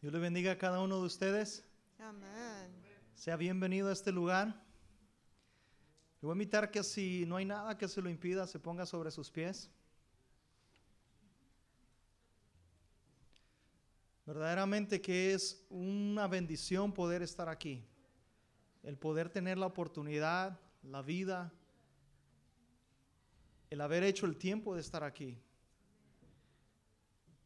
Dios le bendiga a cada uno de ustedes. Amen. Sea bienvenido a este lugar. Le voy a invitar que si no hay nada que se lo impida, se ponga sobre sus pies. Verdaderamente que es una bendición poder estar aquí. El poder tener la oportunidad, la vida, el haber hecho el tiempo de estar aquí.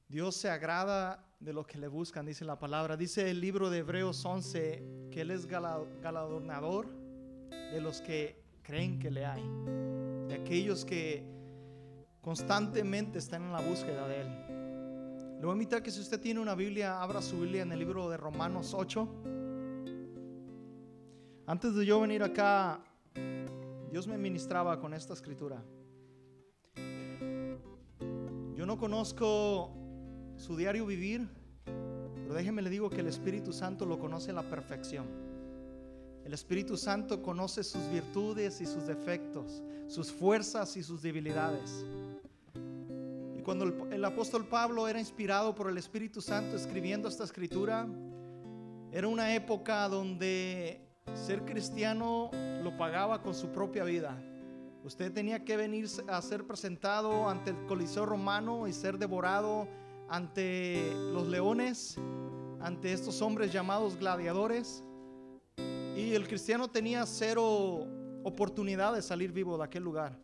Dios se agrada de los que le buscan, dice la palabra. Dice el libro de Hebreos 11 que Él es gala- galardonador de los que creen que le hay, de aquellos que constantemente están en la búsqueda de Él. Le voy a invitar que si usted tiene una Biblia, abra su Biblia en el libro de Romanos 8. Antes de yo venir acá, Dios me ministraba con esta escritura. Yo no conozco su diario vivir, pero déjeme le digo que el Espíritu Santo lo conoce a la perfección. El Espíritu Santo conoce sus virtudes y sus defectos, sus fuerzas y sus debilidades. Y cuando el, el apóstol Pablo era inspirado por el Espíritu Santo escribiendo esta escritura, era una época donde ser cristiano lo pagaba con su propia vida. Usted tenía que venir a ser presentado ante el Coliseo romano y ser devorado ante los leones, ante estos hombres llamados gladiadores. Y el cristiano tenía cero oportunidad de salir vivo de aquel lugar.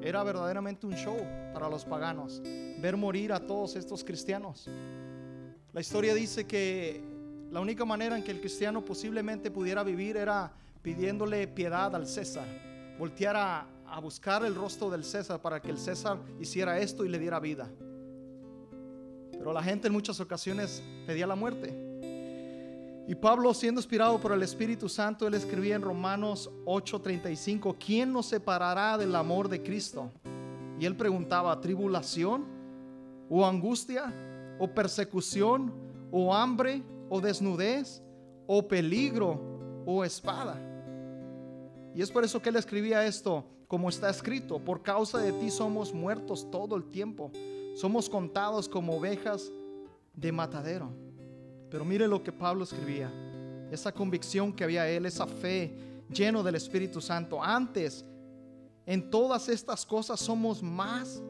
Era verdaderamente un show para los paganos ver morir a todos estos cristianos. La historia dice que la única manera en que el cristiano posiblemente pudiera vivir era pidiéndole piedad al César, voltear a, a buscar el rostro del César para que el César hiciera esto y le diera vida. Pero la gente en muchas ocasiones pedía la muerte. Y Pablo, siendo inspirado por el Espíritu Santo, él escribía en Romanos 8:35, ¿quién nos separará del amor de Cristo? Y él preguntaba, ¿tribulación? ¿O angustia? ¿O persecución? ¿O hambre? ¿O desnudez? ¿O peligro? ¿O espada? Y es por eso que él escribía esto, como está escrito, por causa de ti somos muertos todo el tiempo, somos contados como ovejas de matadero. Pero mire lo que Pablo escribía, esa convicción que había él, esa fe lleno del Espíritu Santo. Antes, en todas estas cosas somos más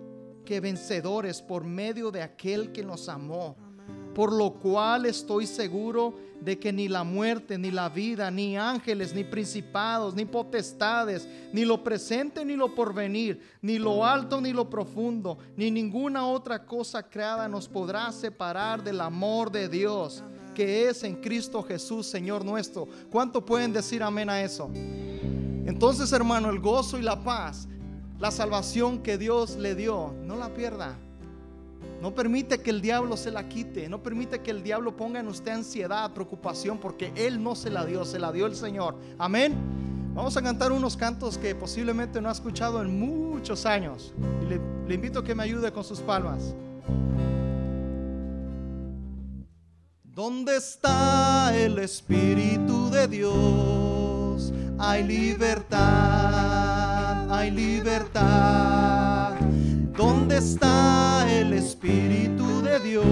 que vencedores por medio de aquel que nos amó. Por lo cual estoy seguro de que ni la muerte, ni la vida, ni ángeles, ni principados, ni potestades, ni lo presente, ni lo porvenir, ni lo alto, ni lo profundo, ni ninguna otra cosa creada nos podrá separar del amor de Dios que es en Cristo Jesús, Señor nuestro. ¿Cuánto pueden decir amén a eso? Entonces, hermano, el gozo y la paz, la salvación que Dios le dio, no la pierda. No permite que el diablo se la quite. No permite que el diablo ponga en usted ansiedad, preocupación, porque Él no se la dio, se la dio el Señor. Amén. Vamos a cantar unos cantos que posiblemente no ha escuchado en muchos años. Y le, le invito a que me ayude con sus palmas. ¿Dónde está el Espíritu de Dios? Hay libertad, hay libertad. ¿Dónde está el Espíritu de Dios?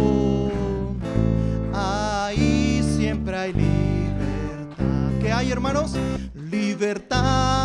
Ahí siempre hay libertad. ¿Qué hay, hermanos? Libertad,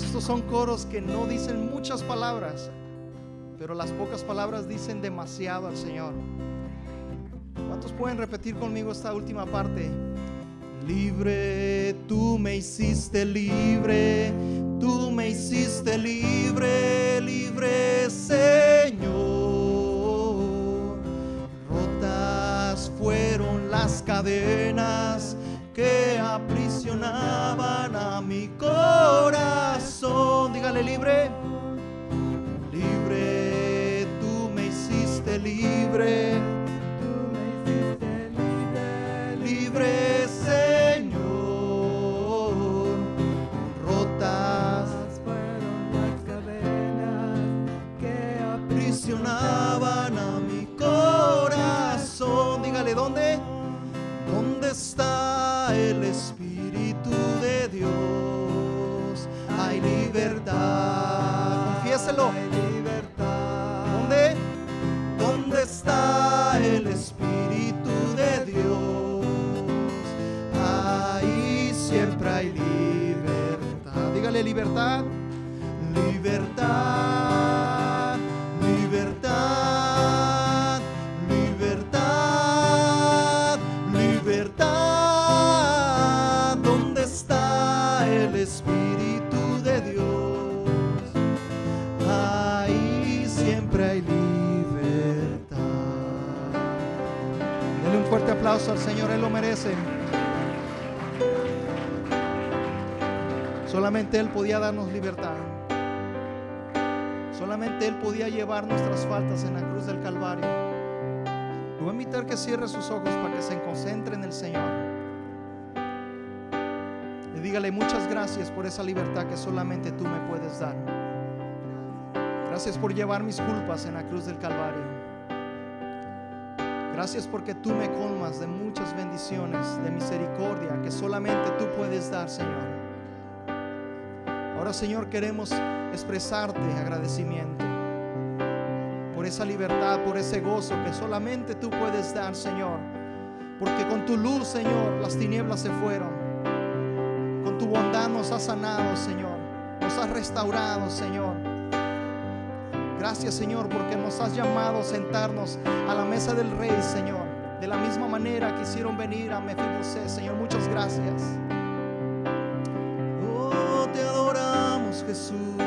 estos son coros que no dicen muchas palabras, pero las pocas palabras dicen demasiado al Señor. ¿Cuántos pueden repetir conmigo esta última parte? Libre, tú me hiciste libre, tú me hiciste libre, libre Señor. Rotas fueron las cadenas Libertad, libertad, libertad, libertad. ¿Dónde está el Espíritu de Dios? Ahí siempre hay libertad. Dale un fuerte aplauso al Señor, Él lo merece. Solamente Él podía darnos libertad. Él podía llevar nuestras faltas en la cruz del Calvario. Le voy a invitar que cierre sus ojos para que se concentre en el Señor. Y dígale muchas gracias por esa libertad que solamente tú me puedes dar. Gracias por llevar mis culpas en la cruz del Calvario. Gracias porque tú me colmas de muchas bendiciones, de misericordia que solamente tú puedes dar, Señor. Ahora, Señor, queremos expresarte agradecimiento por esa libertad, por ese gozo que solamente tú puedes dar, Señor. Porque con tu luz, Señor, las tinieblas se fueron. Con tu bondad nos has sanado, Señor. Nos has restaurado, Señor. Gracias, Señor, porque nos has llamado a sentarnos a la mesa del Rey, Señor. De la misma manera que hicieron venir a Mefibosé, Señor. Muchas gracias. Oh, te adoramos, Jesús.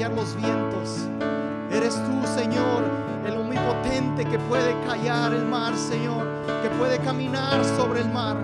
callar los vientos. Eres tú, Señor, el omnipotente que puede callar el mar, Señor, que puede caminar sobre el mar.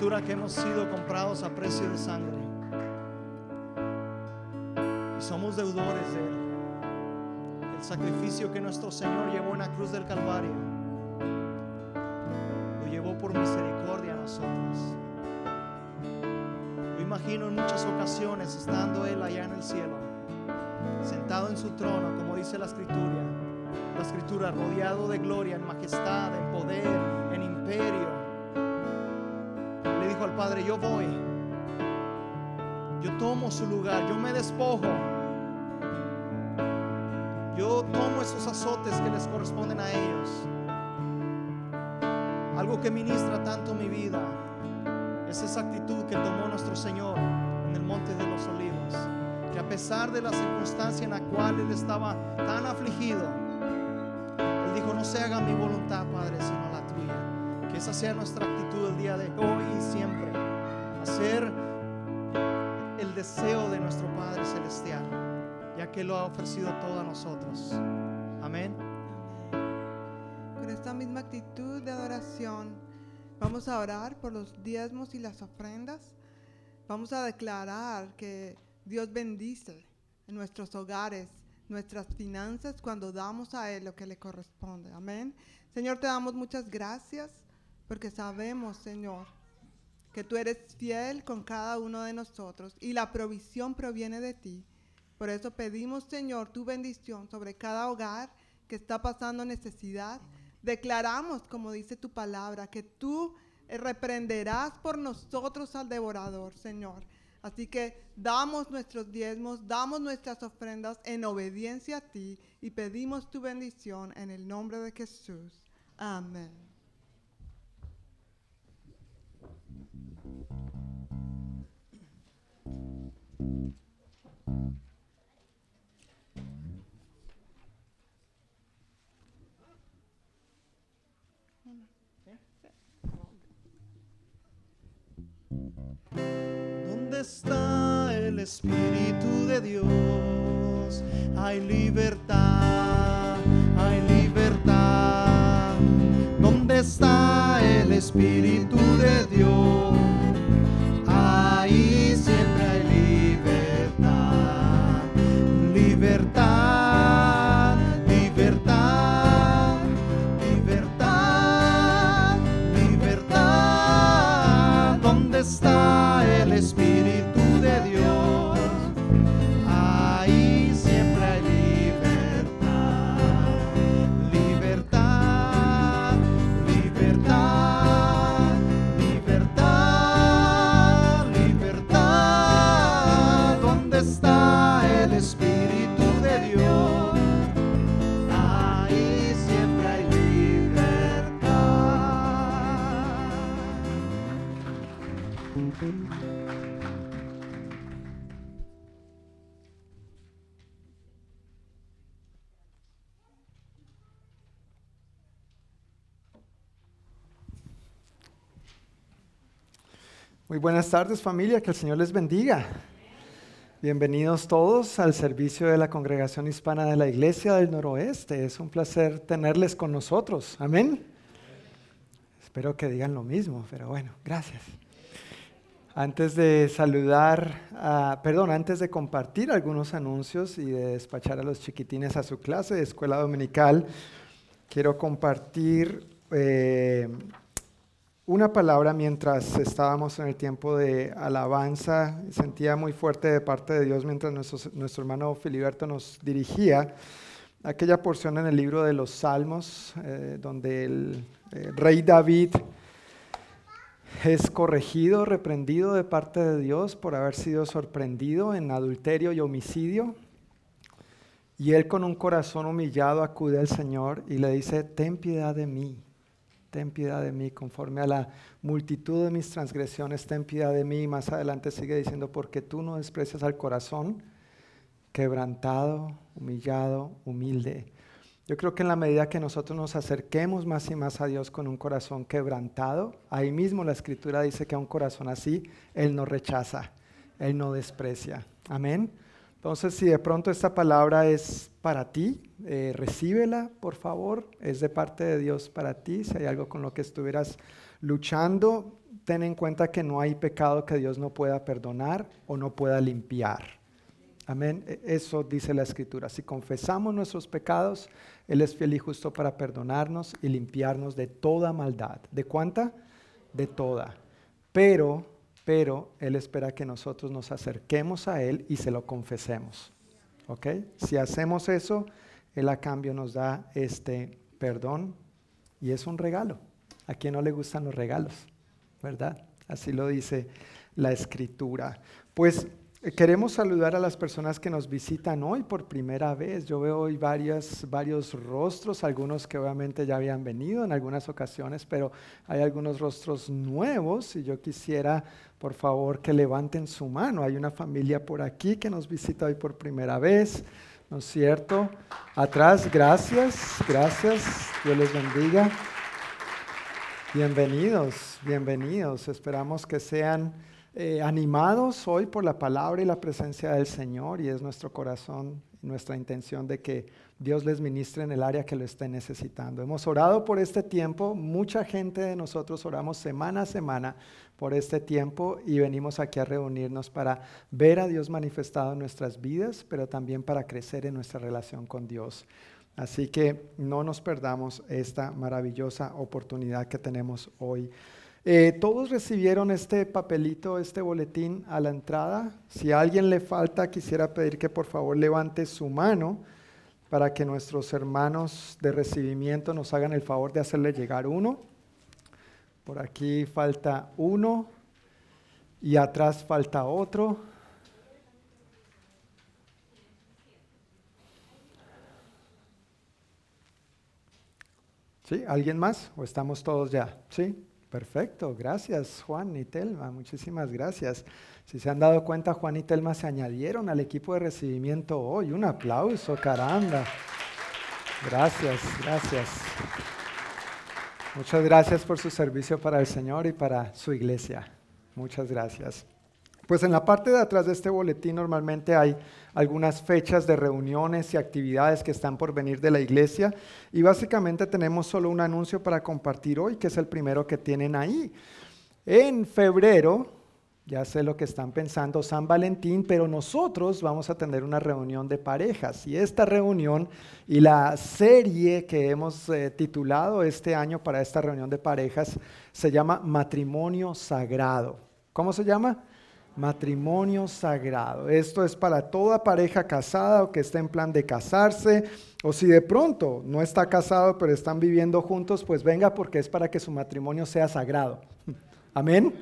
Escritura que hemos sido comprados a precio de sangre. Y somos deudores de Él. El sacrificio que nuestro Señor llevó en la cruz del Calvario lo llevó por misericordia a nosotros. Yo imagino en muchas ocasiones estando Él allá en el cielo, sentado en su trono, como dice la escritura, la escritura, rodeado de gloria, en majestad, en poder, Padre, yo voy, yo tomo su lugar, yo me despojo. Yo tomo esos azotes que les corresponden a ellos. Algo que ministra tanto mi vida es esa actitud que tomó nuestro Señor en el Monte de los Olivos. Que a pesar de la circunstancia en la cual Él estaba tan afligido, Él dijo, no se haga mi voluntad, Padre, sino la tuya. Esa sea nuestra actitud el día de hoy y siempre. Hacer el deseo de nuestro Padre Celestial ya que lo ha ofrecido todo a nosotros. Amén. Con esta misma actitud de adoración, vamos a orar por los diezmos y las ofrendas. Vamos a declarar que Dios bendice en nuestros hogares, nuestras finanzas, cuando damos a Él lo que le corresponde. Amén. Señor, te damos muchas gracias porque sabemos, Señor, que tú eres fiel con cada uno de nosotros y la provisión proviene de ti. Por eso pedimos, Señor, tu bendición sobre cada hogar que está pasando necesidad. Declaramos, como dice tu palabra, que tú eh, reprenderás por nosotros al devorador, Señor. Así que damos nuestros diezmos, damos nuestras ofrendas en obediencia a ti y pedimos tu bendición en el nombre de Jesús. Amén. ¿Dónde está el Espíritu de Dios? Hay libertad, hay libertad. ¿Dónde está el Espíritu de Dios? Buenas tardes familia, que el Señor les bendiga. Bienvenidos todos al servicio de la Congregación Hispana de la Iglesia del Noroeste. Es un placer tenerles con nosotros. Amén. Espero que digan lo mismo, pero bueno, gracias. Antes de saludar, perdón, antes de compartir algunos anuncios y de despachar a los chiquitines a su clase de escuela dominical, quiero compartir eh, una palabra mientras estábamos en el tiempo de alabanza. Sentía muy fuerte de parte de Dios mientras nuestro, hermano Filiberto nos dirigía aquella porción en el libro de los Salmos, eh, donde el eh, rey David es corregido, reprendido de parte de Dios por haber sido sorprendido en adulterio y homicidio. Y él con un corazón humillado acude al Señor y le dice, ten piedad de mí, ten piedad de mí, conforme a la multitud de mis transgresiones, ten piedad de mí. Y más adelante sigue diciendo, porque tú no desprecias al corazón quebrantado, humillado, humilde. Yo creo que en la medida que nosotros nos acerquemos más y más a Dios con un corazón quebrantado, ahí mismo la escritura dice que a un corazón así, Él no rechaza, Él no desprecia. Amén. Entonces, si de pronto esta palabra es para ti, eh, recíbela, por favor. Es de parte de Dios para ti. Si hay algo con lo que estuvieras luchando, ten en cuenta que no hay pecado que Dios no pueda perdonar o no pueda limpiar. Amén. E, eso dice la escritura. Si confesamos nuestros pecados, Él es fiel y justo para perdonarnos y limpiarnos de toda maldad. ¿De cuánta? De toda. Pero, pero Él espera que nosotros nos acerquemos a Él y se lo confesemos. ¿Ok? Si hacemos eso, Él a cambio nos da este perdón y es un regalo. ¿A quién no le gustan los regalos? ¿Verdad? Así lo dice la escritura. Pues queremos saludar a las personas que nos visitan hoy por primera vez. Yo veo hoy varios rostros, algunos que obviamente ya habían venido en algunas ocasiones, pero hay algunos rostros nuevos y yo quisiera, por favor, que levanten su mano. Hay una familia por aquí que nos visita hoy por primera vez, ¿no es cierto? Atrás, gracias, gracias, Dios les bendiga. Bienvenidos, bienvenidos. Esperamos que sean eh, animados hoy por la palabra y la presencia del Señor y es nuestro corazón nuestra intención de que Dios les ministre en el área que lo esté necesitando. Hemos orado por este tiempo, mucha gente de nosotros oramos semana a semana por este tiempo y venimos aquí a reunirnos para ver a Dios manifestado en nuestras vidas, pero también para crecer en nuestra relación con Dios. Así que no nos perdamos esta maravillosa oportunidad que tenemos hoy. Eh, todos recibieron este papelito, este boletín a la entrada. Si a alguien le falta, quisiera pedir que por favor levante su mano para que nuestros hermanos de recibimiento nos hagan el favor de hacerle llegar uno. Por aquí falta uno y atrás falta otro. ¿Sí? ¿Alguien más? ¿O estamos todos ya? ¿Sí? Perfecto, gracias Juan y Telma, muchísimas gracias. Si se han dado cuenta, Juan y Telma se añadieron al equipo de recibimiento hoy. Un aplauso, caramba. Gracias, gracias. Muchas gracias por su servicio para el Señor y para su iglesia. Muchas gracias. Pues en la parte de atrás de este boletín normalmente hay algunas fechas de reuniones y actividades que están por venir de la iglesia y básicamente tenemos solo un anuncio para compartir hoy, que es el primero que tienen ahí. En febrero, ya sé lo que están pensando, San Valentín, pero nosotros vamos a tener una reunión de parejas y esta reunión y la serie que hemos eh, titulado este año para esta reunión de parejas se llama Matrimonio Sagrado. ¿Cómo se llama? Matrimonio sagrado. Esto es para toda pareja casada o que esté en plan de casarse, o si de pronto no está casado pero están viviendo juntos, pues venga porque es para que su matrimonio sea sagrado. Amén.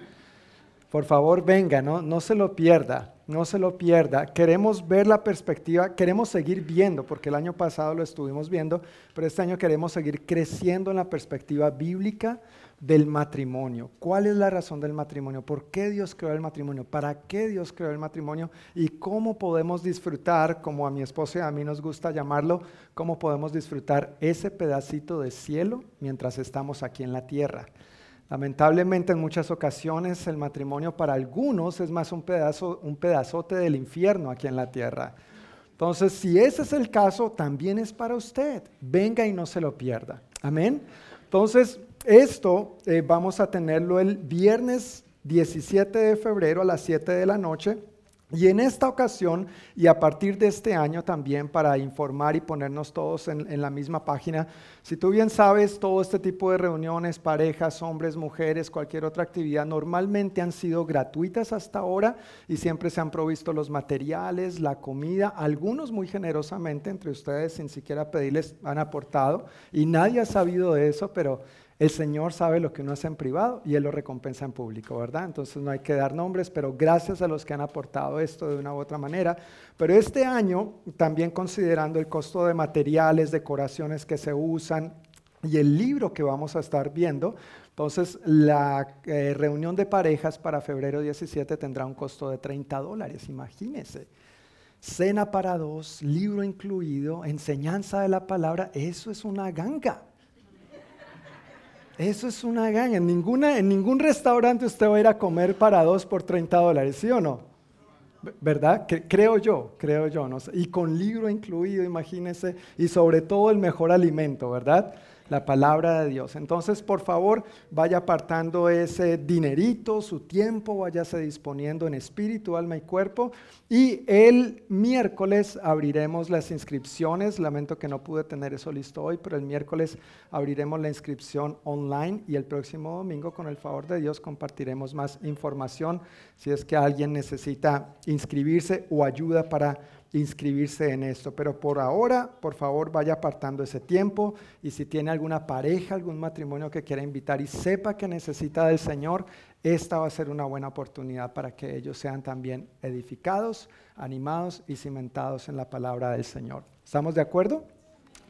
Por favor, venga, no, no se lo pierda, no se lo pierda. Queremos ver la perspectiva, queremos seguir viendo, porque el año pasado lo estuvimos viendo, pero este año queremos seguir creciendo en la perspectiva bíblica del matrimonio. ¿Cuál es la razón del matrimonio? ¿Por qué Dios creó el matrimonio? ¿Para qué Dios creó el matrimonio? ¿Y cómo podemos disfrutar, como a mi esposa y a mí nos gusta llamarlo, cómo podemos disfrutar ese pedacito de cielo mientras estamos aquí en la tierra? Lamentablemente en muchas ocasiones el matrimonio para algunos es más un pedazo, un pedazote del infierno aquí en la tierra. Entonces, si ese es el caso, también es para usted. Venga y no se lo pierda. Amén. Entonces, esto eh, vamos a tenerlo el viernes 17 de febrero a las 7 de la noche. Y en esta ocasión, y a partir de este año también, para informar y ponernos todos en, en, la misma página, si tú bien sabes, todo este tipo de reuniones, parejas, hombres, mujeres, cualquier otra actividad, normalmente han sido gratuitas hasta ahora y siempre se han provisto los materiales, la comida, algunos muy generosamente entre ustedes, sin siquiera pedirles, han aportado, y nadie ha sabido de eso, pero el Señor sabe lo que uno hace en privado y Él lo recompensa en público, ¿verdad? Entonces no hay que dar nombres, pero gracias a los que han aportado esto de una u otra manera. Pero este año, también considerando el costo de materiales, decoraciones que se usan y el libro que vamos a estar viendo, entonces la eh, reunión de parejas para febrero 17 tendrá un costo de 30 dólares, imagínense. Cena para dos, libro incluido, enseñanza de la palabra, eso es una ganga. Eso es una ganga. En, ninguna, en ningún restaurante usted va a ir a comer para dos por 30 dólares, ¿sí o no? ¿Verdad? creo yo, creo yo. No Y con libro incluido, imagínese, y sobre todo el mejor alimento, ¿verdad? La palabra de Dios. Entonces, por favor, vaya apartando ese dinerito, su tiempo, váyase disponiendo en espíritu, alma y cuerpo. Y el miércoles abriremos las inscripciones. Lamento que no pude tener eso listo hoy, pero el miércoles abriremos la inscripción online y el próximo domingo, con el favor de Dios, compartiremos más información si es que alguien necesita inscribirse o ayuda para inscribirse en esto. Pero por ahora, por favor, vaya apartando ese tiempo y si tiene alguna pareja, algún matrimonio que quiera invitar y sepa que necesita del Señor, esta va a ser una buena oportunidad para que ellos sean también edificados, animados y cimentados en la palabra del Señor. ¿Estamos de acuerdo?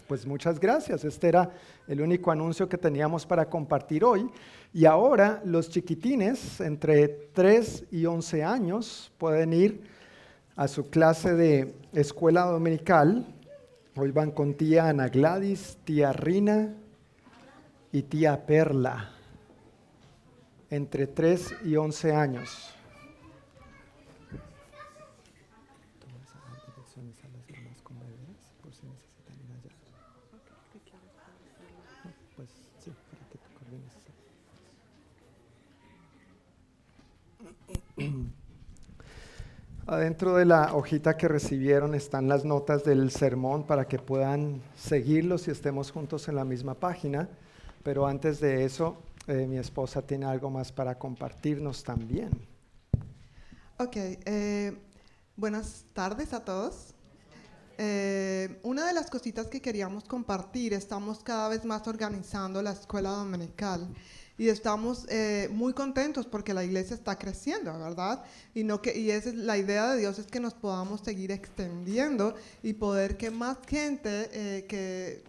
Pues muchas gracias. Este era el único anuncio que teníamos para compartir hoy. Y ahora los chiquitines entre 3 y 11 años pueden ir a su clase de escuela dominical. Hoy van con tía Ana Gladys, tía Rina y tía Perla, entre 3 y 11 años. Pues sí, para que te coordines. Adentro de la hojita que recibieron están las notas del sermón para que puedan seguirlos y estemos juntos en la misma página. Pero antes de eso, eh, mi esposa tiene algo más para compartirnos también. Ok, eh, buenas tardes a todos. Eh, una de las cositas que queríamos compartir, estamos cada vez más organizando la escuela dominical y estamos eh, muy contentos porque la iglesia está creciendo, ¿verdad? Y, no que, y esa es la idea de Dios es que nos podamos seguir extendiendo y poder que más gente eh, que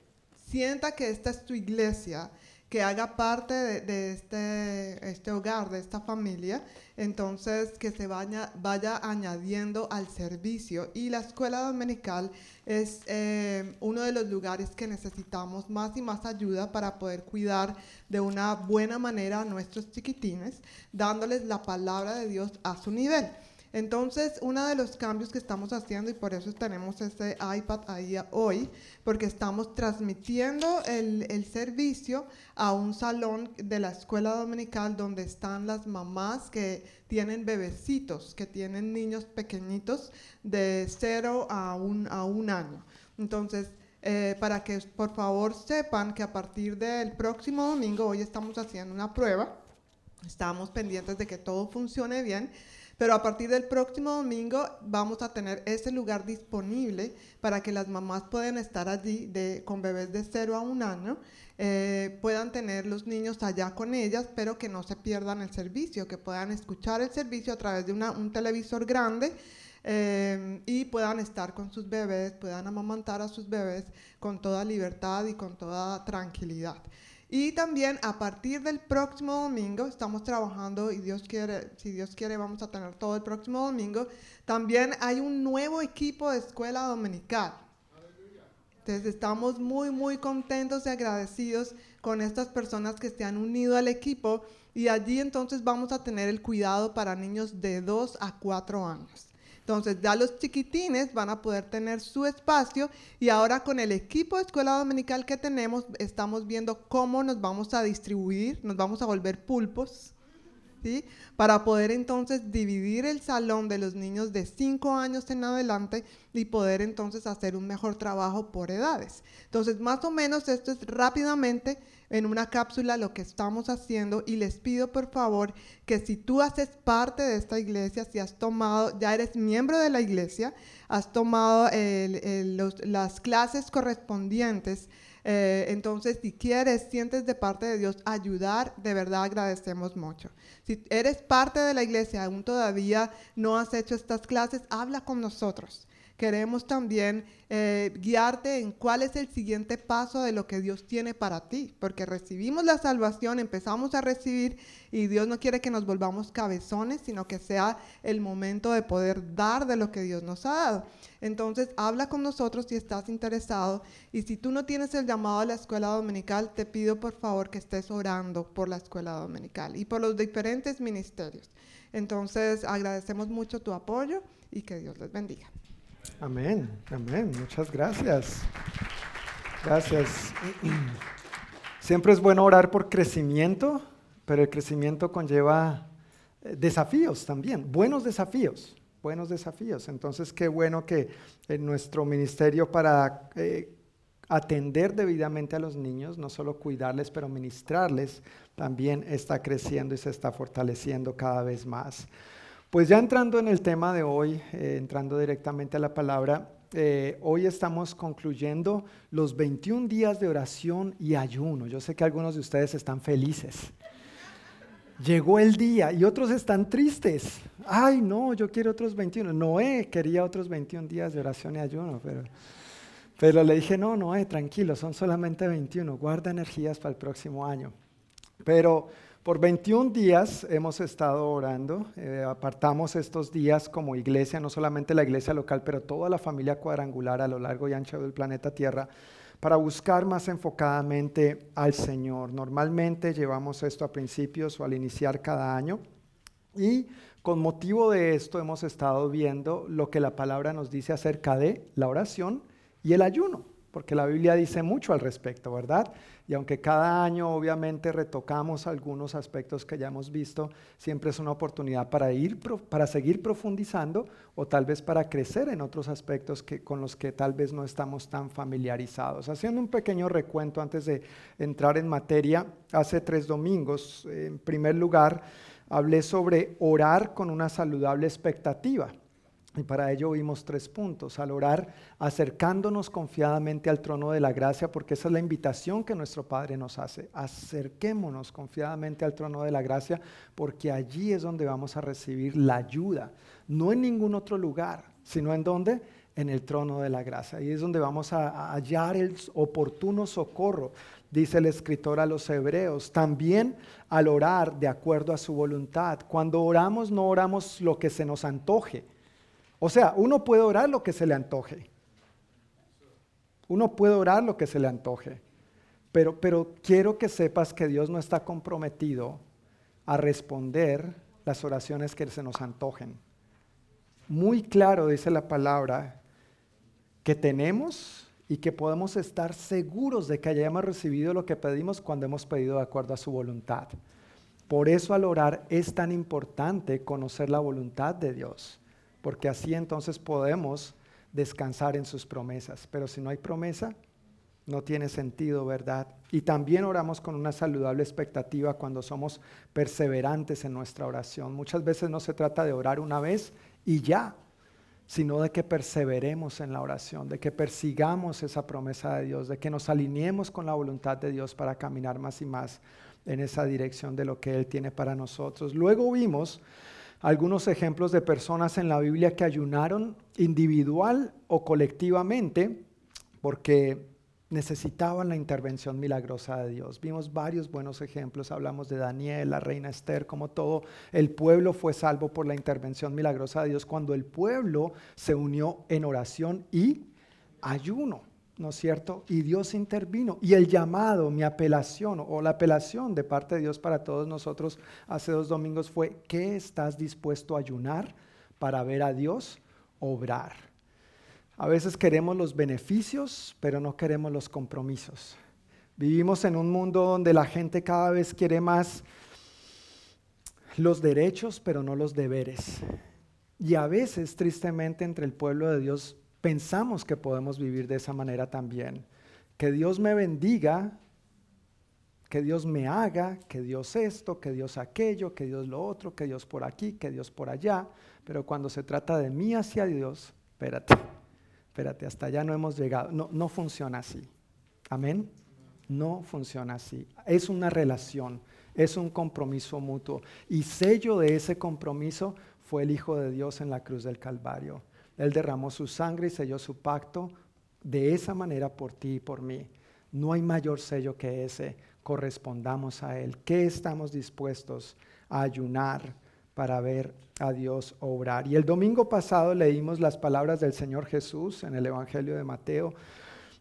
sienta que esta es tu iglesia, que haga parte de, este, este, hogar, de esta familia, entonces que se vaya, vaya añadiendo al servicio. Y la escuela dominical es eh, uno de los lugares que necesitamos más y más ayuda para poder cuidar de una buena manera a nuestros chiquitines, dándoles la palabra de Dios a su nivel. Entonces, uno de los cambios que estamos haciendo, y por eso tenemos ese iPad ahí hoy, porque estamos transmitiendo el, el, servicio a un salón de la escuela dominical donde están las mamás que tienen bebecitos, que tienen niños pequeñitos de 0 a un, a un año. Entonces, eh, para que por favor sepan que a partir del próximo domingo, hoy estamos haciendo una prueba, estamos pendientes de que todo funcione bien pero a partir del próximo domingo vamos a tener ese lugar disponible para que las mamás puedan estar allí de, con bebés de 0 a un año, eh, puedan tener los niños allá con ellas, pero que no se pierdan el servicio, que puedan escuchar el servicio a través de un televisor grande. Eh, y puedan estar con sus bebés, puedan amamantar a sus bebés con toda libertad y con toda tranquilidad. Y también a partir del próximo domingo, estamos trabajando y Dios quiere, si Dios quiere, vamos a tener todo el próximo domingo. También hay un nuevo equipo de escuela dominical. Entonces estamos muy, muy contentos y agradecidos con estas personas que se han unido al equipo y allí entonces vamos a tener el cuidado para niños de 2 a 4 años. Entonces ya los chiquitines van a poder tener su espacio y ahora con el equipo de escuela dominical que tenemos estamos viendo cómo nos vamos a distribuir, nos vamos a volver pulpos. ¿Sí? Para poder entonces dividir el salón de los niños de 5 años en adelante y poder entonces hacer un mejor trabajo por edades. Entonces, más o menos esto es rápidamente en una cápsula lo que estamos haciendo y les pido por favor que si tú haces parte de esta iglesia, si has tomado, ya eres miembro de la iglesia, has tomado las clases correspondientes, eh, entonces si quieres, sientes de parte de Dios ayudar, de verdad agradecemos mucho. Si eres parte de la iglesia, aún todavía no has hecho estas clases, habla con nosotros queremos también eh, guiarte en cuál es el siguiente paso de lo que Dios tiene para ti, porque recibimos la salvación, empezamos a recibir y Dios no quiere que nos volvamos cabezones, sino que sea el momento de poder dar de lo que Dios nos ha dado. Entonces, habla con nosotros si estás interesado y si tú no tienes el llamado a la escuela dominical, te pido por favor que estés orando por la escuela dominical y por los diferentes ministerios. Entonces, agradecemos mucho tu apoyo y que Dios les bendiga. Amén, amén. Muchas gracias. Gracias. Siempre es bueno orar por crecimiento, pero el crecimiento conlleva eh, desafíos también, buenos desafíos, buenos desafíos. Entonces, qué bueno que en nuestro ministerio para eh, atender debidamente a los niños, no solo cuidarles, pero ministrarles, también está creciendo y se está fortaleciendo cada vez más. Pues ya entrando en el tema de hoy, eh, entrando directamente a la palabra, eh, hoy estamos concluyendo los 21 días de oración y ayuno. Yo sé que algunos de ustedes están felices. Llegó el día y otros están tristes. Ay, no, yo quiero otros 21. Noé quería otros 21 días de oración y ayuno, pero, pero le dije, no, Noé, tranquilo, son solamente 21. Guarda energías para el próximo año. Pero por 21 días hemos estado orando, eh, apartamos estos días como iglesia, no solamente la iglesia local, pero toda la familia cuadrangular a lo largo y ancho del planeta Tierra, para buscar más enfocadamente al Señor. Normalmente llevamos esto a principios o al iniciar cada año y con motivo de esto hemos estado viendo lo que la palabra nos dice acerca de la oración y el ayuno porque la Biblia dice mucho al respecto, ¿verdad? Y aunque cada año obviamente retocamos algunos aspectos que ya hemos visto, siempre es una oportunidad para ir para seguir profundizando o tal vez para crecer en otros aspectos que, con los que tal vez no estamos tan familiarizados. Haciendo un pequeño recuento antes de entrar en materia, hace tres domingos, en primer lugar, hablé sobre orar con una saludable expectativa. Y para ello vimos tres puntos. Al orar, acercándonos confiadamente al trono de la gracia, porque esa es la invitación que nuestro Padre nos hace. Acerquémonos confiadamente al trono de la gracia, porque allí es donde vamos a recibir la ayuda. No en ningún otro lugar, sino en donde? En el trono de la gracia. Ahí es donde vamos a hallar el oportuno socorro, dice el escritor a los hebreos. También al orar de acuerdo a su voluntad. Cuando oramos, no oramos lo que se nos antoje o sea, uno puede orar lo que se le antoje. Uno puede orar lo que se le antoje. Pero, pero quiero que sepas que Dios no está comprometido a responder las oraciones que se nos antojen. Muy claro dice la palabra que tenemos y que podemos estar seguros de que hayamos recibido lo que pedimos cuando hemos pedido de acuerdo a su voluntad. Por eso al orar es tan importante conocer la voluntad de Dios porque así entonces podemos descansar en sus promesas. Pero si no hay promesa, no tiene sentido, ¿verdad? Y también oramos con una saludable expectativa cuando somos perseverantes en nuestra oración. Muchas veces no se trata de orar una vez y ya, sino de que perseveremos en la oración, de que persigamos esa promesa de Dios, de que nos alineemos con la voluntad de Dios para caminar más y más en esa dirección de lo que Él tiene para nosotros. Luego vimos algunos ejemplos de personas en la Biblia que ayunaron individual o colectivamente porque necesitaban la intervención milagrosa de Dios. Vimos varios buenos ejemplos, hablamos de Daniel, la reina Esther, como todo el pueblo fue salvo por la intervención milagrosa de Dios cuando el pueblo se unió en oración y ayuno. ¿No es cierto? Y Dios intervino. Y el llamado, mi apelación o la apelación de parte de Dios para todos nosotros hace dos domingos fue, ¿qué estás dispuesto a ayunar para ver a Dios obrar? A veces queremos los beneficios, pero no queremos los compromisos. Vivimos en un mundo donde la gente cada vez quiere más los derechos, pero no los deberes. Y a veces, tristemente, entre el pueblo de Dios pensamos que podemos vivir de esa manera también. Que Dios me bendiga, que Dios me haga, que Dios esto, que Dios aquello, que Dios lo otro, que Dios por aquí, que Dios por allá. Pero cuando se trata de mí hacia Dios, espérate, espérate, hasta allá no hemos llegado. No, no funciona así. Amén. No funciona así. Es una relación, es un compromiso mutuo. Y sello de ese compromiso fue el Hijo de Dios en la cruz del Calvario. Él derramó su sangre y selló su pacto de esa manera por ti y por mí. No hay mayor sello que ese. Correspondamos a Él. ¿Qué estamos dispuestos a ayunar para ver a Dios obrar? Y el domingo pasado leímos las palabras del Señor Jesús en el Evangelio de Mateo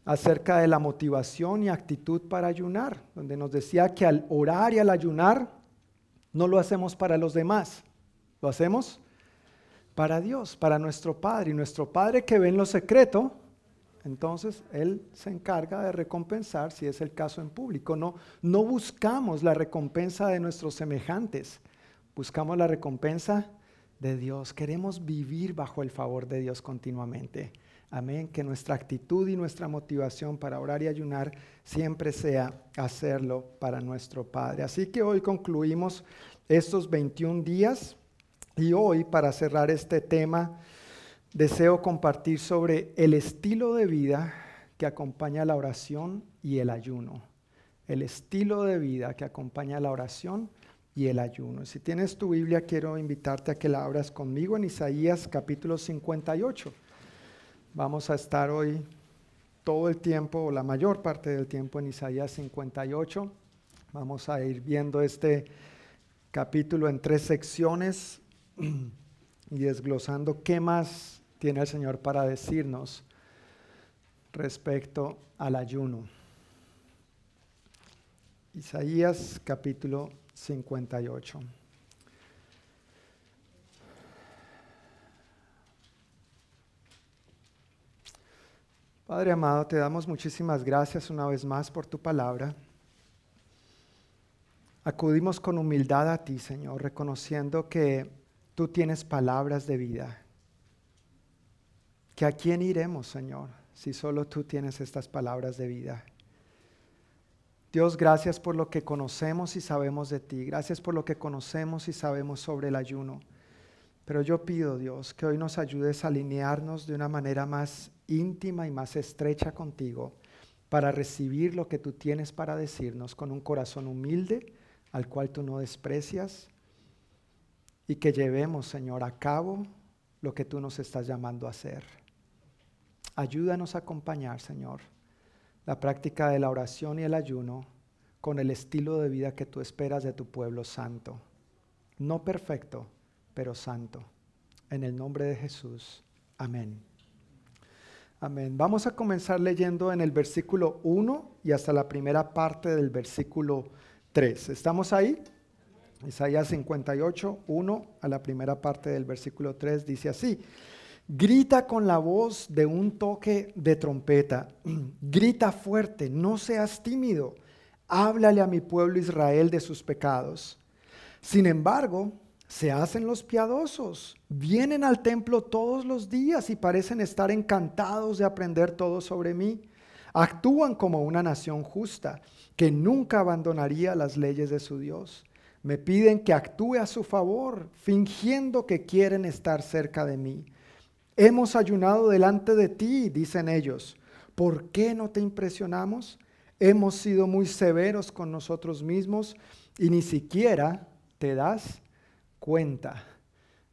acerca de la motivación y actitud para ayunar, donde nos decía que al orar y al ayunar no lo hacemos para los demás, lo hacemos para Dios, para nuestro Padre. Y nuestro Padre que ve en lo secreto, entonces Él se encarga de recompensar si es el caso en público. No, no buscamos la recompensa de nuestros semejantes, buscamos la recompensa de Dios. Queremos vivir bajo el favor de Dios continuamente. Amén. Que nuestra actitud y nuestra motivación para orar y ayunar siempre sea hacerlo para nuestro Padre. Así que hoy concluimos estos 21 días y hoy para cerrar este tema deseo compartir sobre el estilo de vida que acompaña la oración y el ayuno. El estilo de vida que acompaña la oración y el ayuno. Si tienes tu Biblia, quiero invitarte a que la abras conmigo en Isaías capítulo 58. Vamos a estar hoy todo el tiempo, o la mayor parte del tiempo, en Isaías 58. Vamos a ir viendo este capítulo en tres secciones y desglosando qué más tiene el Señor para decirnos respecto al ayuno. Isaías capítulo 58. Padre amado, te damos muchísimas gracias una vez más por tu palabra. Acudimos con humildad a ti, Señor, reconociendo que tú tienes palabras de vida. ¿Que a quién iremos, Señor, si solo tú tienes estas palabras de vida? Dios, gracias por lo que conocemos y sabemos de ti. Gracias por lo que conocemos y sabemos sobre el ayuno. Pero yo pido, Dios, que hoy nos ayudes a alinearnos de una manera más íntima y más estrecha contigo para recibir lo que tú tienes para decirnos con un corazón humilde al cual tú no desprecias y que llevemos, Señor, a cabo lo que tú nos estás llamando a hacer. Ayúdanos a acompañar, Señor, la práctica de la oración y el ayuno con el estilo de vida que tú esperas de tu pueblo santo. No perfecto, pero santo. En el nombre de Jesús. Amén. Amén. Vamos a comenzar leyendo en el versículo 1 y hasta la primera parte del versículo 3. ¿Estamos ahí? Isaías 58, 1 a la primera parte del versículo 3 dice así. Grita con la voz de un toque de trompeta. Grita fuerte, no seas tímido. Háblale a mi pueblo Israel de sus pecados. Sin embargo, se hacen los piadosos, vienen al templo todos los días y parecen estar encantados de aprender todo sobre mí. Actúan como una nación justa que nunca abandonaría las leyes de su Dios. Me piden que actúe a su favor, fingiendo que quieren estar cerca de mí. Hemos ayunado delante de ti, dicen ellos. ¿Por qué no te impresionamos? Hemos sido muy severos con nosotros mismos y ni siquiera te das cuenta.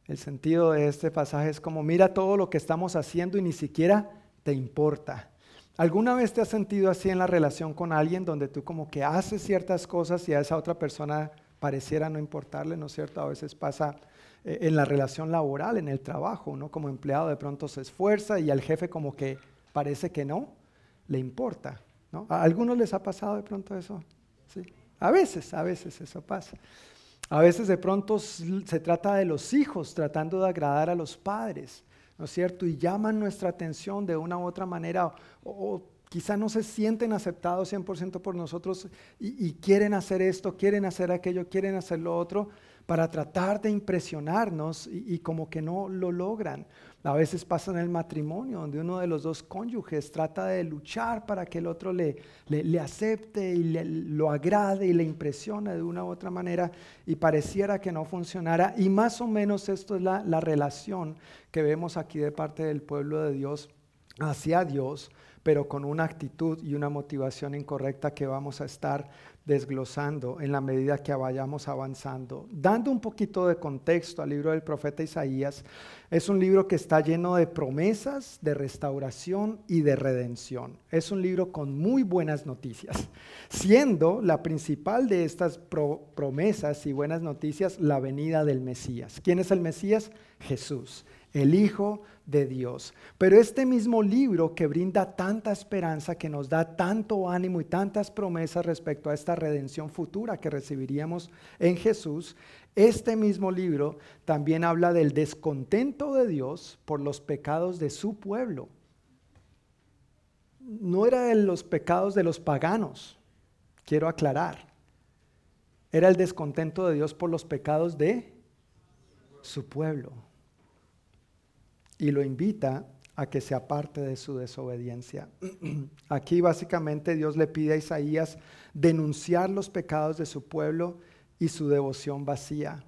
El sentido de este pasaje es como mira todo lo que estamos haciendo y ni siquiera te importa. ¿Alguna vez te has sentido así en la relación con alguien donde tú como que haces ciertas cosas y a esa otra persona pareciera no importarle, ¿no es cierto? A veces pasa eh, en la relación laboral, en el trabajo, ¿no? Como empleado de pronto se esfuerza y al jefe como que parece que no le importa, ¿no? ¿A algunos les ha pasado de pronto eso? Sí. A veces, a veces eso pasa. A veces de pronto se trata de los hijos tratando de agradar a los padres, ¿no es cierto? Y llaman nuestra atención de una u otra manera o, quizá no se sienten aceptados 100% por nosotros y, quieren hacer esto, quieren hacer aquello, quieren hacer lo otro para tratar de impresionarnos y como que no lo logran. A veces pasa en el matrimonio, donde uno de los dos cónyuges trata de luchar para que el otro le, le, acepte y le, lo agrade y le impresione de una u otra manera y pareciera que no funcionara. Y más o menos esto es la, la relación que vemos aquí de parte del pueblo de Dios hacia Dios, pero con una actitud y una motivación incorrecta que vamos a estar desglosando en la medida que vayamos avanzando. Dando un poquito de contexto al libro del profeta Isaías, es un libro que está lleno de promesas, de restauración y de redención. Es un libro con muy buenas noticias, siendo la principal de estas promesas y buenas noticias la venida del Mesías. ¿Quién es el Mesías? Jesús el Hijo Dios. Pero este mismo libro que brinda tanta esperanza, que nos da tanto ánimo y tantas promesas respecto a esta redención futura que recibiríamos en Jesús, este mismo libro también habla del descontento de Dios por los pecados de su pueblo. no era de los pecados de los paganos, quiero aclarar. Era el descontento de Dios por los pecados de su pueblo. Y lo invita a que se aparte de su desobediencia. Aquí básicamente Dios le pide a Isaías denunciar los pecados de su pueblo y su devoción vacía.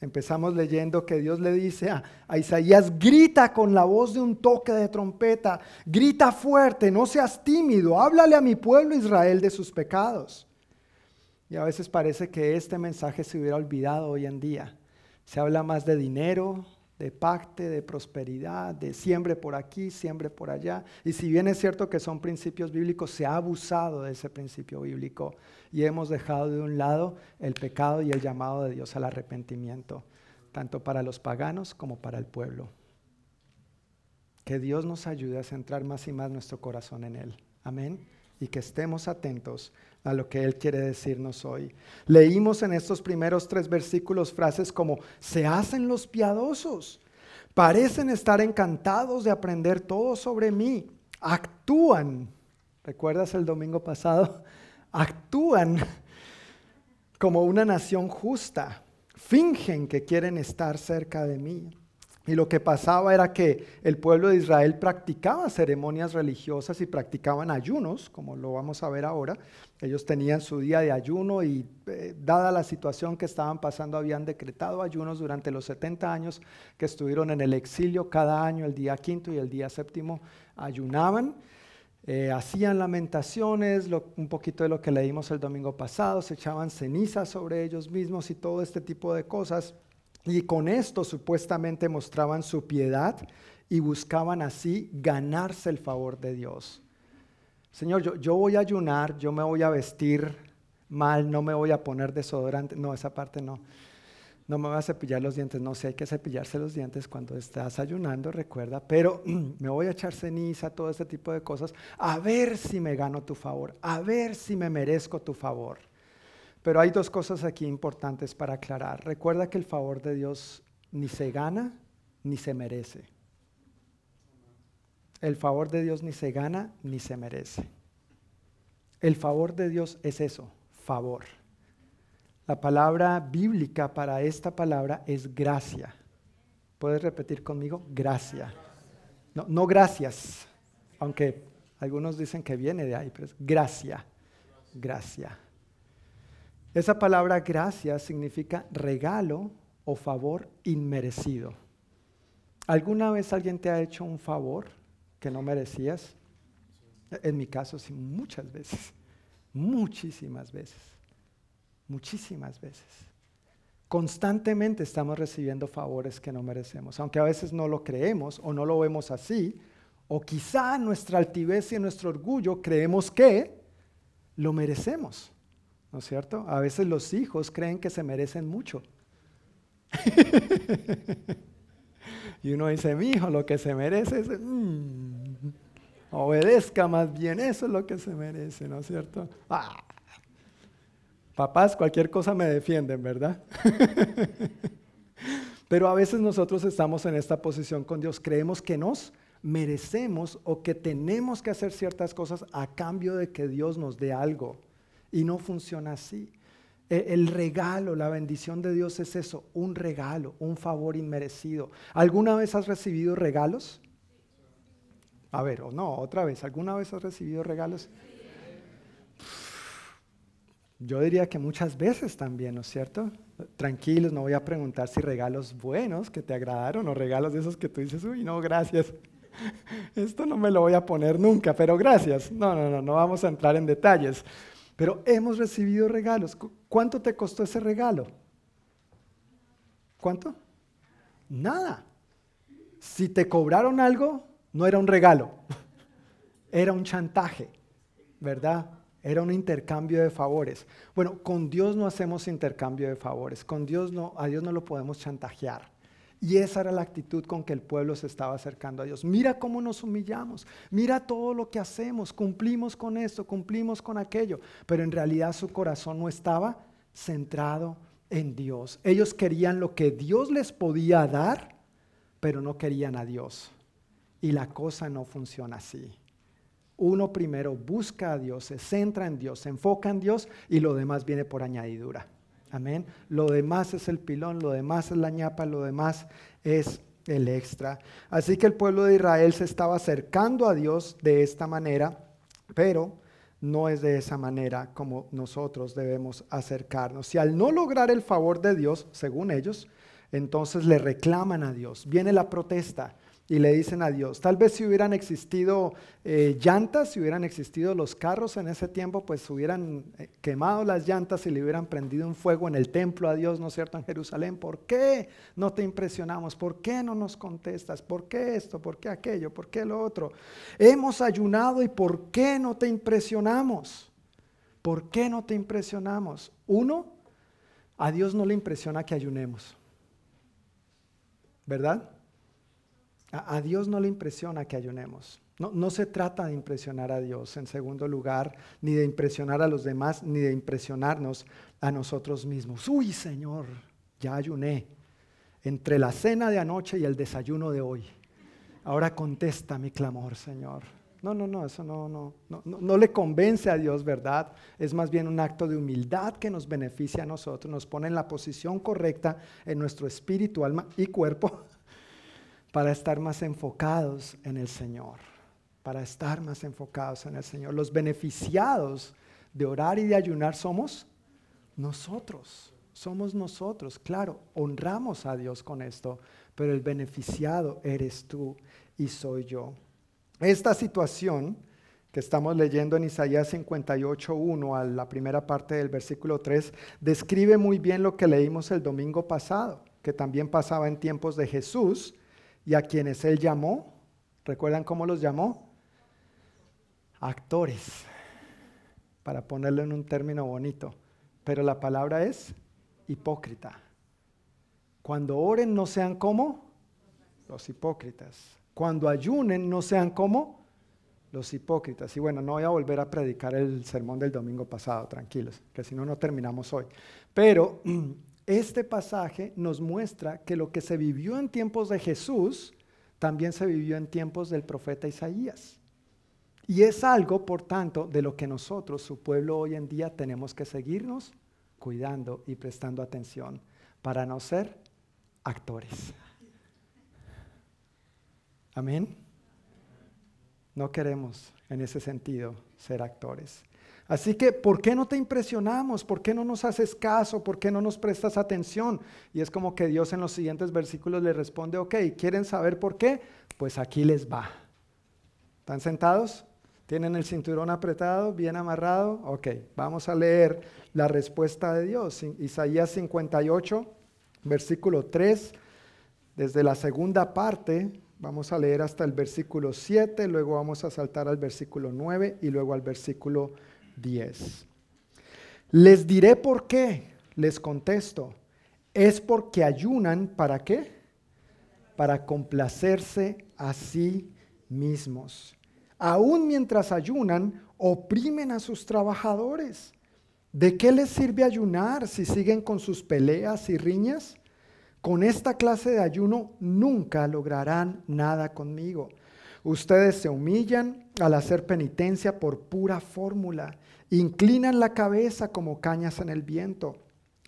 Empezamos leyendo que Dios le dice a, Isaías, grita con la voz de un toque de trompeta, grita fuerte, no seas tímido, háblale a mi pueblo Israel de sus pecados. Y a veces parece que este mensaje se hubiera olvidado hoy en día. Se habla más de dinero, de pacte, de prosperidad, de siembre por aquí, siembre por allá. Y si bien es cierto que son principios bíblicos, se ha abusado de ese principio bíblico y hemos dejado de un lado el pecado y el llamado de Dios al arrepentimiento, tanto para los paganos como para el pueblo. Que Dios nos ayude a centrar más y más nuestro corazón en Él. Amén. Y que estemos atentos a lo que Él quiere decirnos hoy. Leímos en estos primeros tres versículos frases como, se hacen los piadosos, parecen estar encantados de aprender todo sobre mí, actúan, ¿recuerdas el domingo pasado? Actúan como una nación justa, fingen que quieren estar cerca de mí. Y lo que pasaba era que el pueblo de Israel practicaba ceremonias religiosas y practicaban ayunos, como lo vamos a ver ahora. Ellos tenían su día de ayuno y eh, dada la situación que estaban pasando, habían decretado ayunos durante los 70 años que estuvieron en el exilio. Cada año, el día quinto y el día séptimo, ayunaban. Eh, hacían lamentaciones, un poquito de lo que leímos el domingo pasado, se echaban cenizas sobre ellos mismos y todo este tipo de cosas. Y con esto supuestamente mostraban su piedad y buscaban así ganarse el favor de Dios. Señor, yo, voy a ayunar, yo me voy a vestir mal, no me voy a poner desodorante. No, esa parte no. No me voy a cepillar los dientes. No sé, hay que cepillarse los dientes cuando estás ayunando, recuerda. Pero me voy a echar ceniza, todo este tipo de cosas. A ver si me gano tu favor, a ver si me merezco tu favor. Pero hay dos cosas aquí importantes para aclarar. Recuerda que el favor de Dios ni se gana ni se merece. El favor de Dios ni se gana ni se merece. El favor de Dios es eso, favor. La palabra bíblica para esta palabra es gracia. ¿Puedes repetir conmigo? Gracia. No, no gracias, aunque algunos dicen que viene de ahí, pero es gracia. Gracia. Esa palabra gracia significa regalo o favor inmerecido. ¿Alguna vez alguien te ha hecho un favor que no merecías? En mi caso, sí, muchas veces, muchísimas veces, muchísimas veces. Constantemente estamos recibiendo favores que no merecemos, aunque a veces no lo creemos o no lo vemos así, o quizá nuestra altivez y nuestro orgullo creemos que lo merecemos. ¿No es cierto? A veces los hijos creen que se merecen mucho. y uno dice, mi hijo, lo que se merece es, mm, obedezca más bien, eso es lo que se merece, ¿no es cierto? Ah. Papás, cualquier cosa me defienden, ¿verdad? Pero a veces nosotros estamos en esta posición con Dios, creemos que nos merecemos o que tenemos que hacer ciertas cosas a cambio de que Dios nos dé algo. Y no funciona así. E, el regalo, la bendición de Dios es eso, un regalo, un favor inmerecido. ¿Alguna vez has recibido regalos? A ver, o no, otra vez, ¿alguna vez has recibido regalos? Yo diría que muchas veces también, ¿no es cierto? Tranquilos, no voy a preguntar si regalos buenos que te agradaron o regalos de esos que tú dices, uy, no, gracias. Esto no me lo voy a poner nunca, pero gracias. No, no, no, no vamos a entrar en detalles. Pero hemos recibido regalos. ¿Cuánto te costó ese regalo? ¿Cuánto? Nada. Si te cobraron algo, no era un regalo, era un chantaje, ¿verdad? Era un intercambio de favores. Bueno, con Dios no hacemos intercambio de favores, con Dios no, a Dios no lo podemos chantajear. Y esa era la actitud con que el pueblo se estaba acercando a Dios. Mira cómo nos humillamos, mira todo lo que hacemos, cumplimos con esto, cumplimos con aquello, pero en realidad su corazón no estaba centrado en Dios. Ellos querían lo que Dios les podía dar, pero no querían a Dios. Y la cosa no funciona así. Uno primero busca a Dios, se centra en Dios, se enfoca en Dios y lo demás viene por añadidura. Amén. Lo demás es el pilón, lo demás es la ñapa, lo demás es el extra. Así que el pueblo de Israel se estaba acercando a Dios de esta manera, pero no es de esa manera como nosotros debemos acercarnos. Si al no lograr el favor de Dios, según ellos, entonces le reclaman a Dios. Viene la protesta y le dicen a Dios, tal vez si hubieran existido eh, llantas, si hubieran existido los carros en ese tiempo, pues hubieran eh, quemado las llantas y le hubieran prendido un fuego en el templo a Dios, ¿no es cierto?, en Jerusalén. ¿Por qué no te impresionamos? ¿Por qué no nos contestas? ¿Por qué esto? ¿Por qué aquello? ¿Por qué lo otro? Hemos ayunado y ¿por qué no te impresionamos? ¿Por qué no te impresionamos? Uno, a Dios no le impresiona que ayunemos. ¿Verdad? A, Dios no le impresiona que ayunemos. No, no, se trata de impresionar a Dios, en segundo lugar, ni de impresionar a los demás, ni de impresionarnos a nosotros mismos. Uy, Señor, ya ayuné entre la cena de anoche y el desayuno de hoy. Ahora contesta mi clamor, Señor. No, no, no, eso no, no, no, no, le convence a Dios, ¿verdad? Es más bien un acto de humildad que nos beneficia a nosotros, nos pone en la posición correcta en nuestro espíritu, alma y cuerpo para estar más enfocados en el Señor, para estar más enfocados en el Señor. Los beneficiados de orar y de ayunar somos nosotros, somos nosotros. Claro, honramos a Dios con esto, pero el beneficiado eres tú y soy yo. Esta situación que estamos leyendo en Isaías 58.1 a la primera parte del versículo 3 describe muy bien lo que leímos el domingo pasado, que también pasaba en tiempos de Jesús y a quienes él llamó, ¿recuerdan cómo los llamó? Actores, para ponerlo en un término bonito. Pero la palabra es hipócrita. Cuando oren no sean como los hipócritas. Cuando ayunen no sean como los hipócritas. Y bueno, no voy a volver a predicar el sermón del domingo pasado, tranquilos, que si no, no terminamos hoy. Pero este pasaje nos muestra que lo que se vivió en tiempos de Jesús también se vivió en tiempos del profeta Isaías. Y es algo, por tanto, de lo que nosotros, su pueblo hoy en día, tenemos que seguirnos cuidando y prestando atención para no ser actores. Amén. No queremos en ese sentido ser actores. Así que, ¿por qué no te impresionamos? ¿Por qué no nos haces caso? ¿Por qué no nos prestas atención? Y es como que Dios en los siguientes versículos le responde, ok, ¿quieren saber por qué? Pues aquí les va. ¿Están sentados? ¿Tienen el cinturón apretado, bien amarrado? Ok, vamos a leer la respuesta de Dios. Isaías 58, versículo 3, desde la segunda parte, vamos a leer hasta el versículo 7, luego vamos a saltar al versículo 9 y luego al versículo 10. Les diré por qué, les contesto. Es porque ayunan para qué? Para complacerse a sí mismos. Aún mientras ayunan, oprimen a sus trabajadores. ¿De qué les sirve ayunar si siguen con sus peleas y riñas? Con esta clase de ayuno nunca lograrán nada conmigo. Ustedes se humillan al hacer penitencia por pura fórmula Inclinan la cabeza como cañas en el viento.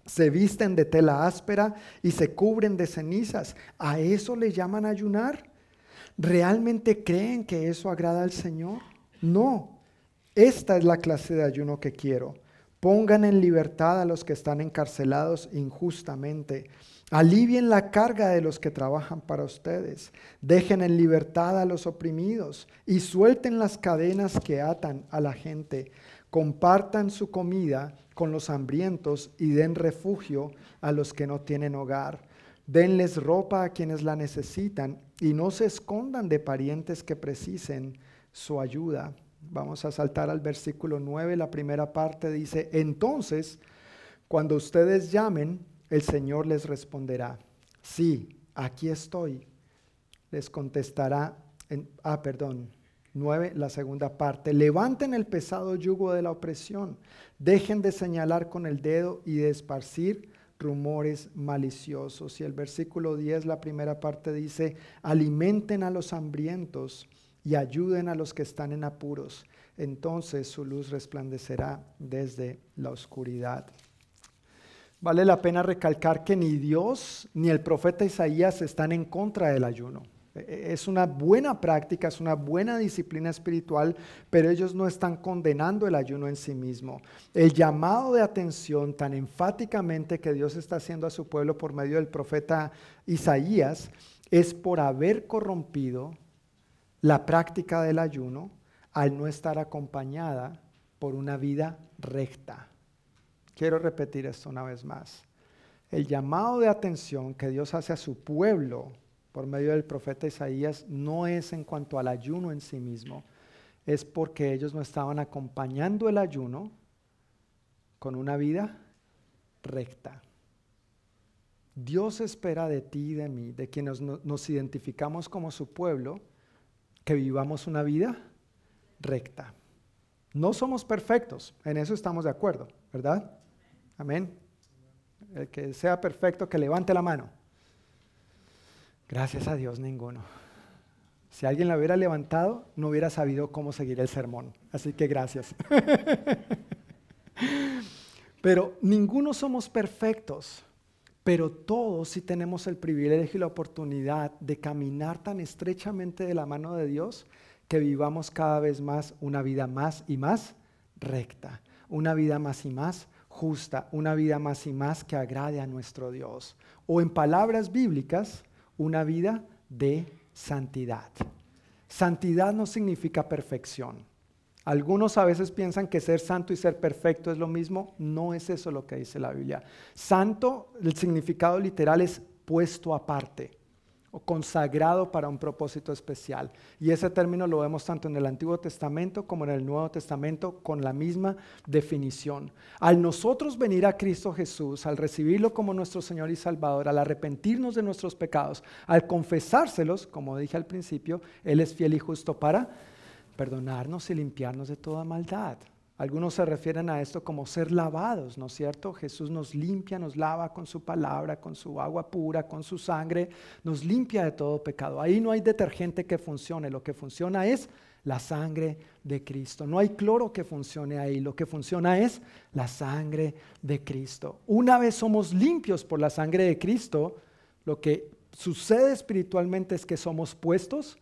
Se visten de tela áspera y se cubren de cenizas. ¿A eso le llaman ayunar? ¿Realmente creen que eso agrada al Señor? No. Esta es la clase de ayuno que quiero. Pongan en libertad a los que están encarcelados injustamente. Alivien la carga de los que trabajan para ustedes. Dejen en libertad a los oprimidos y suelten las cadenas que atan a la gente compartan su comida con los hambrientos y den refugio a los que no tienen hogar. Denles ropa a quienes la necesitan y no se escondan de parientes que precisen su ayuda. Vamos a saltar al versículo 9, la primera parte dice, entonces, cuando ustedes llamen, el Señor les responderá, sí, aquí estoy. Les contestará, en, ah, perdón, 9, la segunda parte. Levanten el pesado yugo de la opresión. Dejen de señalar con el dedo y de esparcir rumores maliciosos. Y el versículo 10, la primera parte dice, alimenten a los hambrientos y ayuden a los que están en apuros. Entonces su luz resplandecerá desde la oscuridad. Vale la pena recalcar que ni Dios ni el profeta Isaías están en contra del ayuno. E, e, es una buena práctica, es una buena disciplina espiritual, pero ellos no están condenando el ayuno en sí mismo. El llamado de atención tan enfáticamente que Dios está haciendo a su pueblo por medio del profeta Isaías es por haber corrompido la práctica del ayuno al no estar acompañada por una vida recta. Quiero repetir esto una vez más. El llamado de atención que Dios hace a su pueblo por medio del profeta Isaías no es en cuanto al ayuno en sí mismo, es porque ellos no estaban acompañando el ayuno con una vida recta. Dios espera de ti y de mí, de quienes nos identificamos como su pueblo, que vivamos una vida recta. No somos perfectos, en eso estamos de acuerdo, ¿verdad? Amén. El que sea perfecto, que levante la mano. Gracias a Dios, ninguno. Si alguien la hubiera levantado, no hubiera sabido cómo seguir el sermón. Así que gracias. pero ninguno somos perfectos, pero todos sí tenemos el privilegio y la oportunidad de caminar tan estrechamente de la mano de Dios que vivamos cada vez más una vida más y más recta, una vida más y más justa, una vida más y más que agrade a nuestro Dios. O en palabras bíblicas, una vida de santidad. Santidad no significa perfección. Algunos a veces piensan que ser santo y ser perfecto es lo mismo. No es eso lo que dice la Biblia. Santo, el significado literal es puesto aparte o consagrado para un propósito especial. Y ese término lo vemos tanto en el Antiguo Testamento como en el Nuevo Testamento con la misma definición. Al nosotros venir a Cristo Jesús, al recibirlo como nuestro Señor y Salvador, al arrepentirnos de nuestros pecados, al confesárselos, como dije al principio, Él es fiel y justo para perdonarnos y limpiarnos de toda maldad. Algunos se refieren a esto como ser lavados, ¿no es cierto? Jesús nos limpia, nos lava con su palabra, con su agua pura, con su sangre, nos limpia de todo pecado. Ahí no hay detergente que funcione, lo que funciona es la sangre de Cristo. No hay cloro que funcione ahí, lo que funciona es la sangre de Cristo. Una vez somos limpios por la sangre de Cristo, lo que sucede espiritualmente es que somos puestos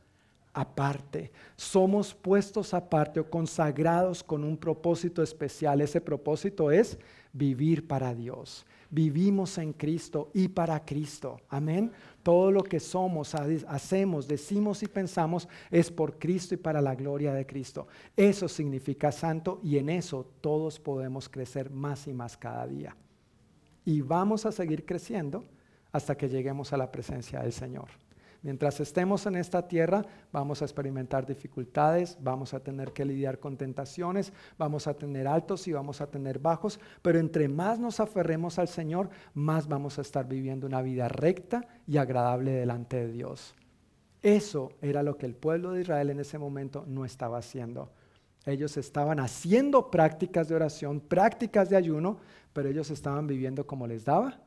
aparte. Somos puestos aparte o consagrados con un propósito especial. Ese propósito es vivir para Dios. Vivimos en Cristo y para Cristo. Amén. Todo lo que somos, hacemos, decimos y pensamos es por Cristo y para la gloria de Cristo. Eso significa santo y en eso todos podemos crecer más y más cada día. Y vamos a seguir creciendo hasta que lleguemos a la presencia del Señor. Mientras estemos en esta tierra, vamos a experimentar dificultades, vamos a tener que lidiar con tentaciones, vamos a tener altos y vamos a tener bajos, pero entre más nos aferremos al Señor, más vamos a estar viviendo una vida recta y agradable delante de Dios. Eso era lo que el pueblo de Israel en ese momento no estaba haciendo. Ellos estaban haciendo prácticas de oración, prácticas de ayuno, pero ellos estaban viviendo como les daba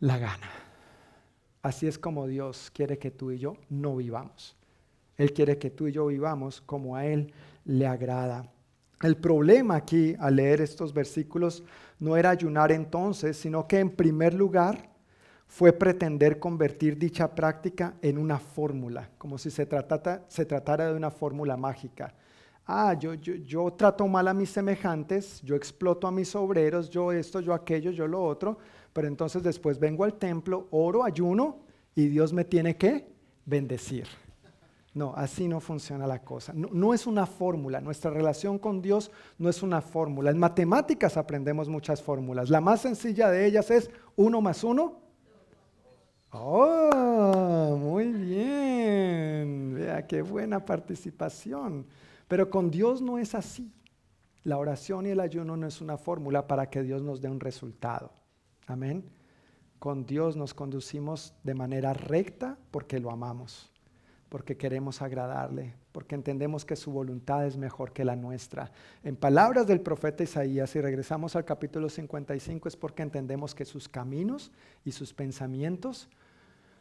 la gana. Así es como Dios quiere que tú y yo no vivamos. Él quiere que tú y yo vivamos como a Él le agrada. El problema aquí al leer estos versículos no era ayunar entonces, sino que en primer lugar fue pretender convertir dicha práctica en una fórmula, como si se, tratara de una fórmula mágica. Ah, yo, yo, yo trato mal a mis semejantes, yo exploto a mis obreros, yo esto, yo aquello, yo lo otro, pero entonces después vengo al templo, oro, ayuno y Dios me tiene que bendecir. No, así no funciona la cosa. No, es una fórmula. Nuestra relación con Dios no es una fórmula. En matemáticas aprendemos muchas fórmulas. La más sencilla de ellas es uno más uno. Oh, muy bien. Vea qué buena participación. Pero con Dios no es así. La oración y el ayuno no es una fórmula para que Dios nos dé un resultado. Amén. Con Dios nos conducimos de manera recta porque lo amamos, porque queremos agradarle, porque entendemos que su voluntad es mejor que la nuestra. En palabras del profeta Isaías, si regresamos al capítulo 55, es porque entendemos que sus caminos y sus pensamientos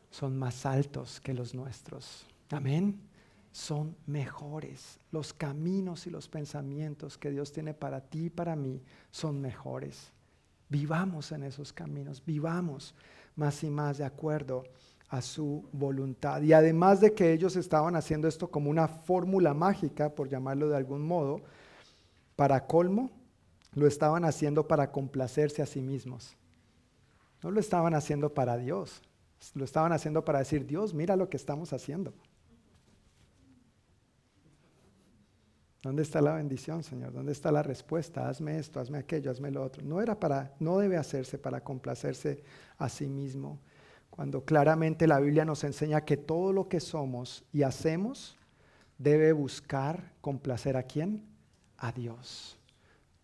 son más altos que los nuestros. Amén. son mejores. Los caminos y los pensamientos que Dios tiene para ti y para mí son mejores. Vivamos en esos caminos, vivamos más y más de acuerdo a su voluntad. Y además de que ellos estaban haciendo esto como una fórmula mágica, por llamarlo de algún modo, para colmo, lo estaban haciendo para complacerse a sí mismos. No lo estaban haciendo para Dios, lo estaban haciendo para decir, Dios, mira lo que estamos haciendo. ¿Dónde está la bendición, Señor? ¿Dónde está la respuesta? Hazme esto, hazme aquello, hazme lo otro. No era para, no debe hacerse para complacerse a sí mismo. Cuando claramente la Biblia nos enseña que todo lo que somos y hacemos debe buscar complacer a quién? A Dios.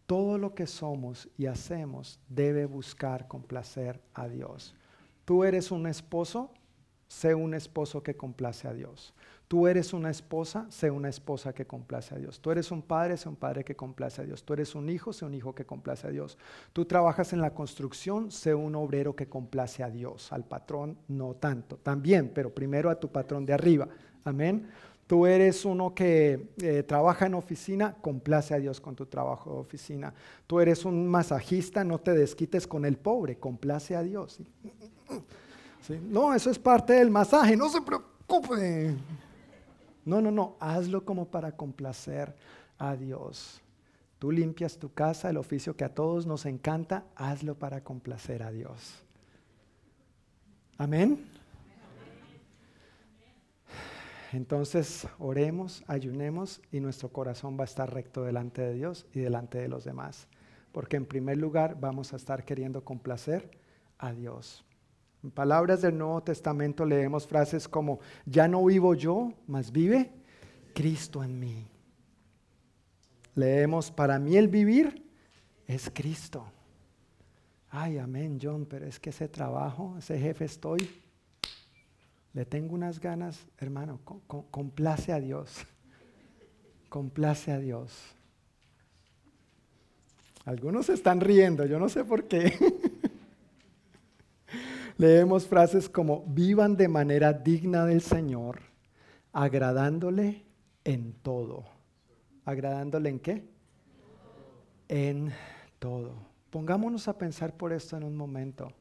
Todo lo que somos y hacemos debe buscar complacer a Dios. Tú eres un esposo, sé un esposo que complace a Dios. Tú eres una esposa, sé una esposa que complace a Dios. Tú eres un padre, sé un padre que complace a Dios. Tú eres un hijo, sé un hijo que complace a Dios. Tú trabajas en la construcción, sé un obrero que complace a Dios. Al patrón no tanto, también, pero primero a tu patrón de arriba. Amén. Tú eres uno que eh, trabaja en oficina, complace a Dios con tu trabajo de oficina. Tú eres un masajista, no te desquites con el pobre, complace a Dios. No, eso es parte del masaje, no se preocupe. No, no, no, hazlo como para complacer a Dios. Tú limpias tu casa, el oficio que a todos nos encanta, hazlo para complacer a Dios. Amén. Entonces oremos, ayunemos y nuestro corazón va a estar recto delante de Dios y delante de los demás. Porque en primer lugar vamos a estar queriendo complacer a Dios. En palabras del Nuevo Testamento leemos frases como, ya no vivo yo, mas vive Cristo en mí. Leemos, para mí el vivir es Cristo. Ay, amén, John, pero es que ese trabajo, ese jefe estoy le tengo unas ganas, hermano, complace a Dios. Complace a Dios. Algunos están riendo, yo no sé por qué. Leemos frases como, vivan de manera digna del Señor, agradándole en todo. ¿Agradándole en qué? En todo. Pongámonos a pensar por esto en un momento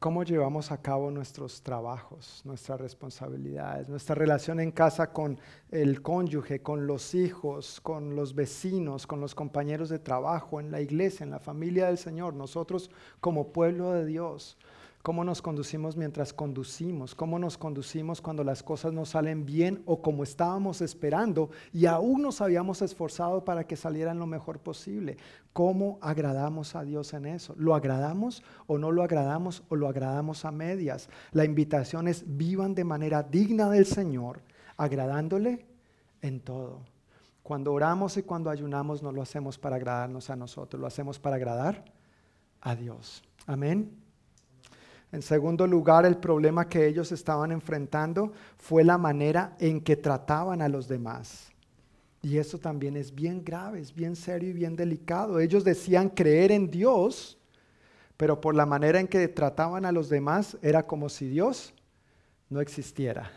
cómo llevamos a cabo nuestros trabajos, nuestras responsabilidades, nuestra relación en casa con el cónyuge, con los hijos, con los vecinos, con los compañeros de trabajo, en la iglesia, en la familia del Señor, nosotros como pueblo de Dios cómo nos conducimos mientras conducimos, cómo nos conducimos cuando las cosas no salen bien o como estábamos esperando y aún nos habíamos esforzado para que salieran lo mejor posible. ¿Cómo agradamos a Dios en eso? ¿Lo agradamos o no lo agradamos o lo agradamos a medias? La invitación es vivan de manera digna del Señor, agradándole en todo. Cuando oramos y cuando ayunamos no lo hacemos para agradarnos a nosotros, lo hacemos para agradar a Dios. Amén. En segundo lugar, el problema que ellos estaban enfrentando fue la manera en que trataban a los demás. Y eso también es bien grave, es bien serio y bien delicado. Ellos decían creer en Dios, pero por la manera en que trataban a los demás era como si Dios no existiera.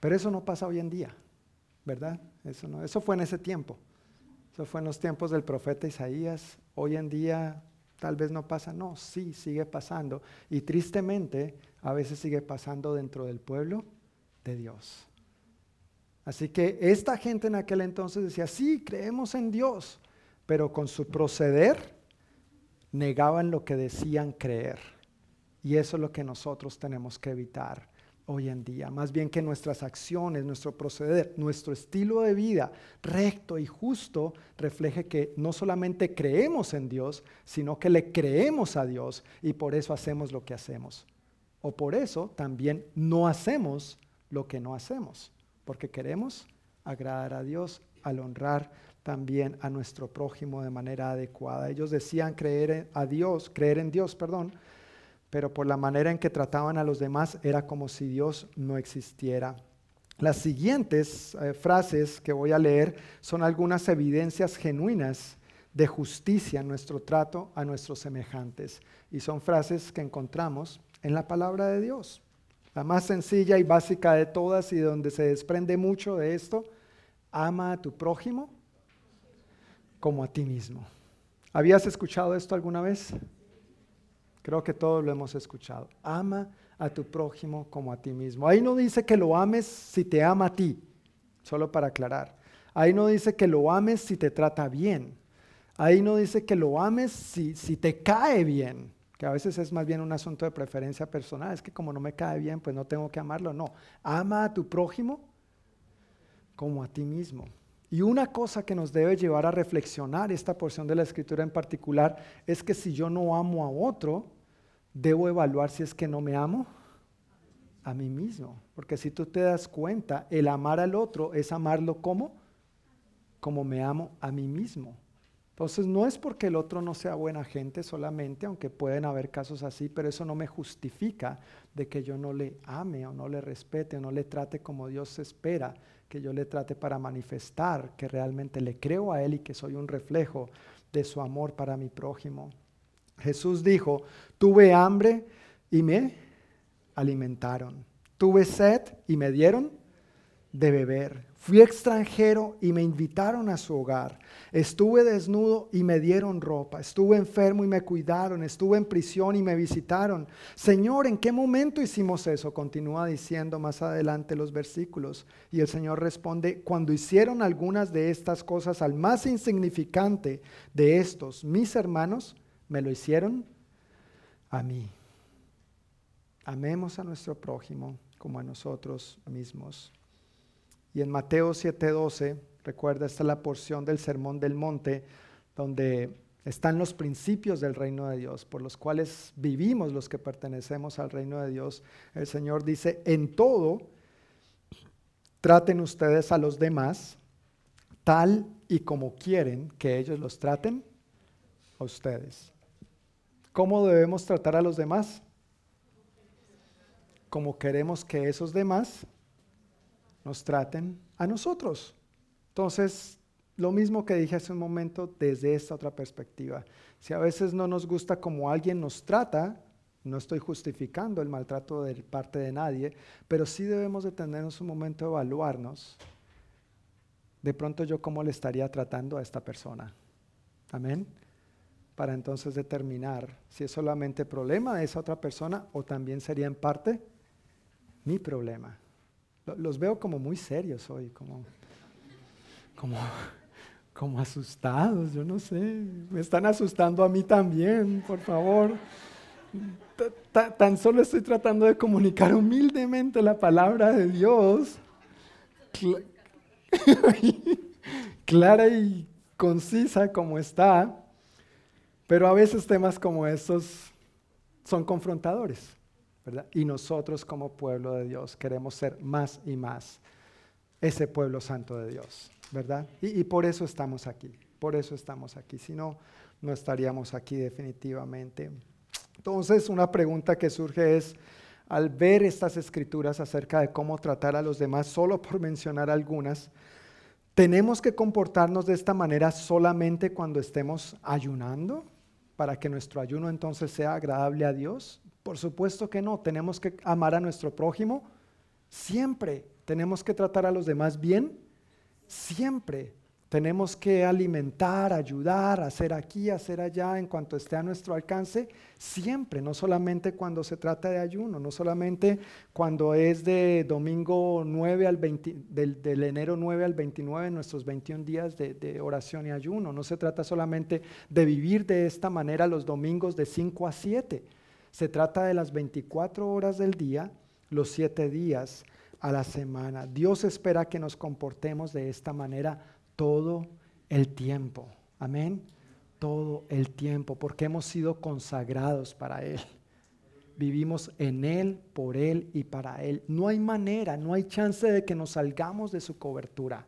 Pero eso no pasa hoy en día, ¿verdad? Eso, no, eso fue en ese tiempo. Eso fue en los tiempos del profeta Isaías. Hoy en día tal vez no pasa, no, sí, sigue pasando. Y tristemente, a veces sigue pasando dentro del pueblo de Dios. Así que esta gente en aquel entonces decía, sí, creemos en Dios, pero con su proceder negaban lo que decían creer. Y eso es lo que nosotros tenemos que evitar hoy en día. Más bien que nuestras acciones, nuestro proceder, nuestro estilo de vida recto y justo refleje que no solamente creemos en Dios, sino que le creemos a Dios y por eso hacemos lo que hacemos. O por eso también no hacemos lo que no hacemos, porque queremos agradar a Dios al honrar también a nuestro prójimo de manera adecuada. Ellos decían creer a Dios, creer en Dios, perdón, pero por la manera en que trataban a los demás era como si Dios no existiera. Las siguientes eh, frases que voy a leer son algunas evidencias genuinas de justicia en nuestro trato a nuestros semejantes. Y son frases que encontramos en la palabra de Dios. La más sencilla y básica de todas y donde se desprende mucho de esto, ama a tu prójimo como a ti mismo. ¿Habías escuchado esto alguna vez? Creo que todos lo hemos escuchado. Ama a tu prójimo como a ti mismo. Ahí no dice que lo ames si te ama a ti, solo para aclarar. Ahí no dice que lo ames si te trata bien. Ahí no dice que lo ames si, si te cae bien, que a veces es más bien un asunto de preferencia personal. Es que como no me cae bien, pues no tengo que amarlo. No, ama a tu prójimo como a ti mismo. Y una cosa que nos debe llevar a reflexionar esta porción de la escritura en particular es que si yo no amo a otro, debo evaluar si es que no me amo a mí mismo. Porque si tú te das cuenta, el amar al otro es amarlo como, como me amo a mí mismo. Entonces no es porque el otro no sea buena gente solamente, aunque pueden haber casos así, pero eso no me justifica de que yo no le ame o no le respete o no le trate como Dios espera que yo le trate para manifestar que realmente le creo a Él y que soy un reflejo de su amor para mi prójimo. Jesús dijo, tuve hambre y me alimentaron, tuve sed y me dieron de beber Fui extranjero y me invitaron a su hogar. Estuve desnudo y me dieron ropa. Estuve enfermo y me cuidaron. Estuve en prisión y me visitaron. Señor, ¿en qué momento hicimos eso? Continúa diciendo más adelante los versículos. Y el Señor responde, cuando hicieron algunas de estas cosas al más insignificante de estos, mis hermanos, me lo hicieron a mí. Amemos a nuestro prójimo como a nosotros mismos. Y en Mateo 7:12, recuerda, esta es la porción del Sermón del Monte, donde están los principios del reino de Dios, por los cuales vivimos los que pertenecemos al reino de Dios. El Señor dice, en todo, traten ustedes a los demás tal y como quieren que ellos los traten a ustedes. ¿Cómo debemos tratar a los demás? Como queremos que esos demás nos traten a nosotros. Entonces, lo mismo que dije hace un momento desde esta otra perspectiva. Si a veces no nos gusta como alguien nos trata, no estoy justificando el maltrato de parte de nadie, pero sí debemos detenernos un momento de evaluarnos. De pronto yo cómo le estaría tratando a esta persona. Amén. Para entonces determinar si es solamente problema de esa otra persona o también sería en parte mi problema. Los veo como muy serios hoy, como, como, como asustados, yo no sé. Me están asustando a mí también, por favor. Tan solo estoy tratando de comunicar humildemente la palabra de Dios. Clara y concisa como está, pero a veces temas como estos son confrontadores. Y nosotros como pueblo de Dios queremos ser más y más ese pueblo santo de Dios, ¿verdad? Y, y por eso estamos aquí, por eso estamos aquí, si no, no estaríamos aquí definitivamente. Entonces, una pregunta que surge es, al ver estas escrituras acerca de cómo tratar a los demás, solo por mencionar algunas, ¿tenemos que comportarnos de esta manera solamente cuando estemos ayunando? Para que nuestro ayuno entonces sea agradable a Dios. Por supuesto que no, tenemos que amar a nuestro prójimo siempre, tenemos que tratar a los demás bien siempre, tenemos que alimentar, ayudar, hacer aquí, hacer allá en cuanto esté a nuestro alcance, siempre, no solamente cuando se trata de ayuno, no solamente cuando es de domingo 9 al 20, del, enero 9 al 29, nuestros 21 días de, de oración y ayuno, no se trata solamente de vivir de esta manera los domingos de 5 a 7 se trata de las 24 horas del día, los 7 días a la semana. Dios espera que nos comportemos de esta manera todo el tiempo. Amén. Todo el tiempo, porque hemos sido consagrados para Él. Vivimos en Él, por Él y para Él. No hay manera, no hay chance de que nos salgamos de su cobertura.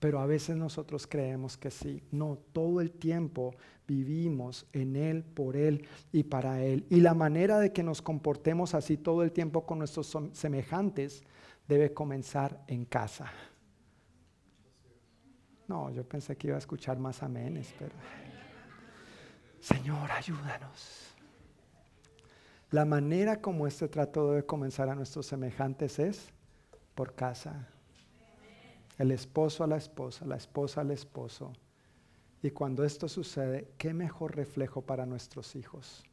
Pero a veces nosotros creemos que sí. No, todo el tiempo vivimos en Él, por Él y para Él. Y la manera de que nos comportemos así todo el tiempo con nuestros semejantes debe comenzar en casa. No, yo pensé que iba a escuchar más amenes, pero... Señor, ayúdanos. La manera como este trato debe comenzar a nuestros semejantes es por casa. El esposo a la esposa, la esposa al esposo. Y cuando esto sucede, ¿qué mejor reflejo para nuestros hijos?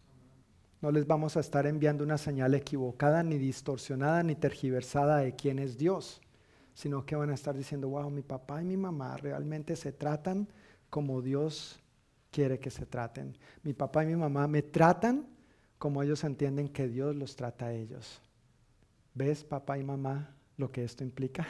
No les vamos a estar enviando una señal equivocada, ni distorsionada, ni tergiversada de quién es Dios, sino que van a estar diciendo, wow, mi papá y mi mamá realmente se tratan como Dios quiere que se traten. Mi papá y mi mamá me tratan como ellos entienden que Dios los trata a ellos. ¿Ves, papá y mamá, lo que esto implica?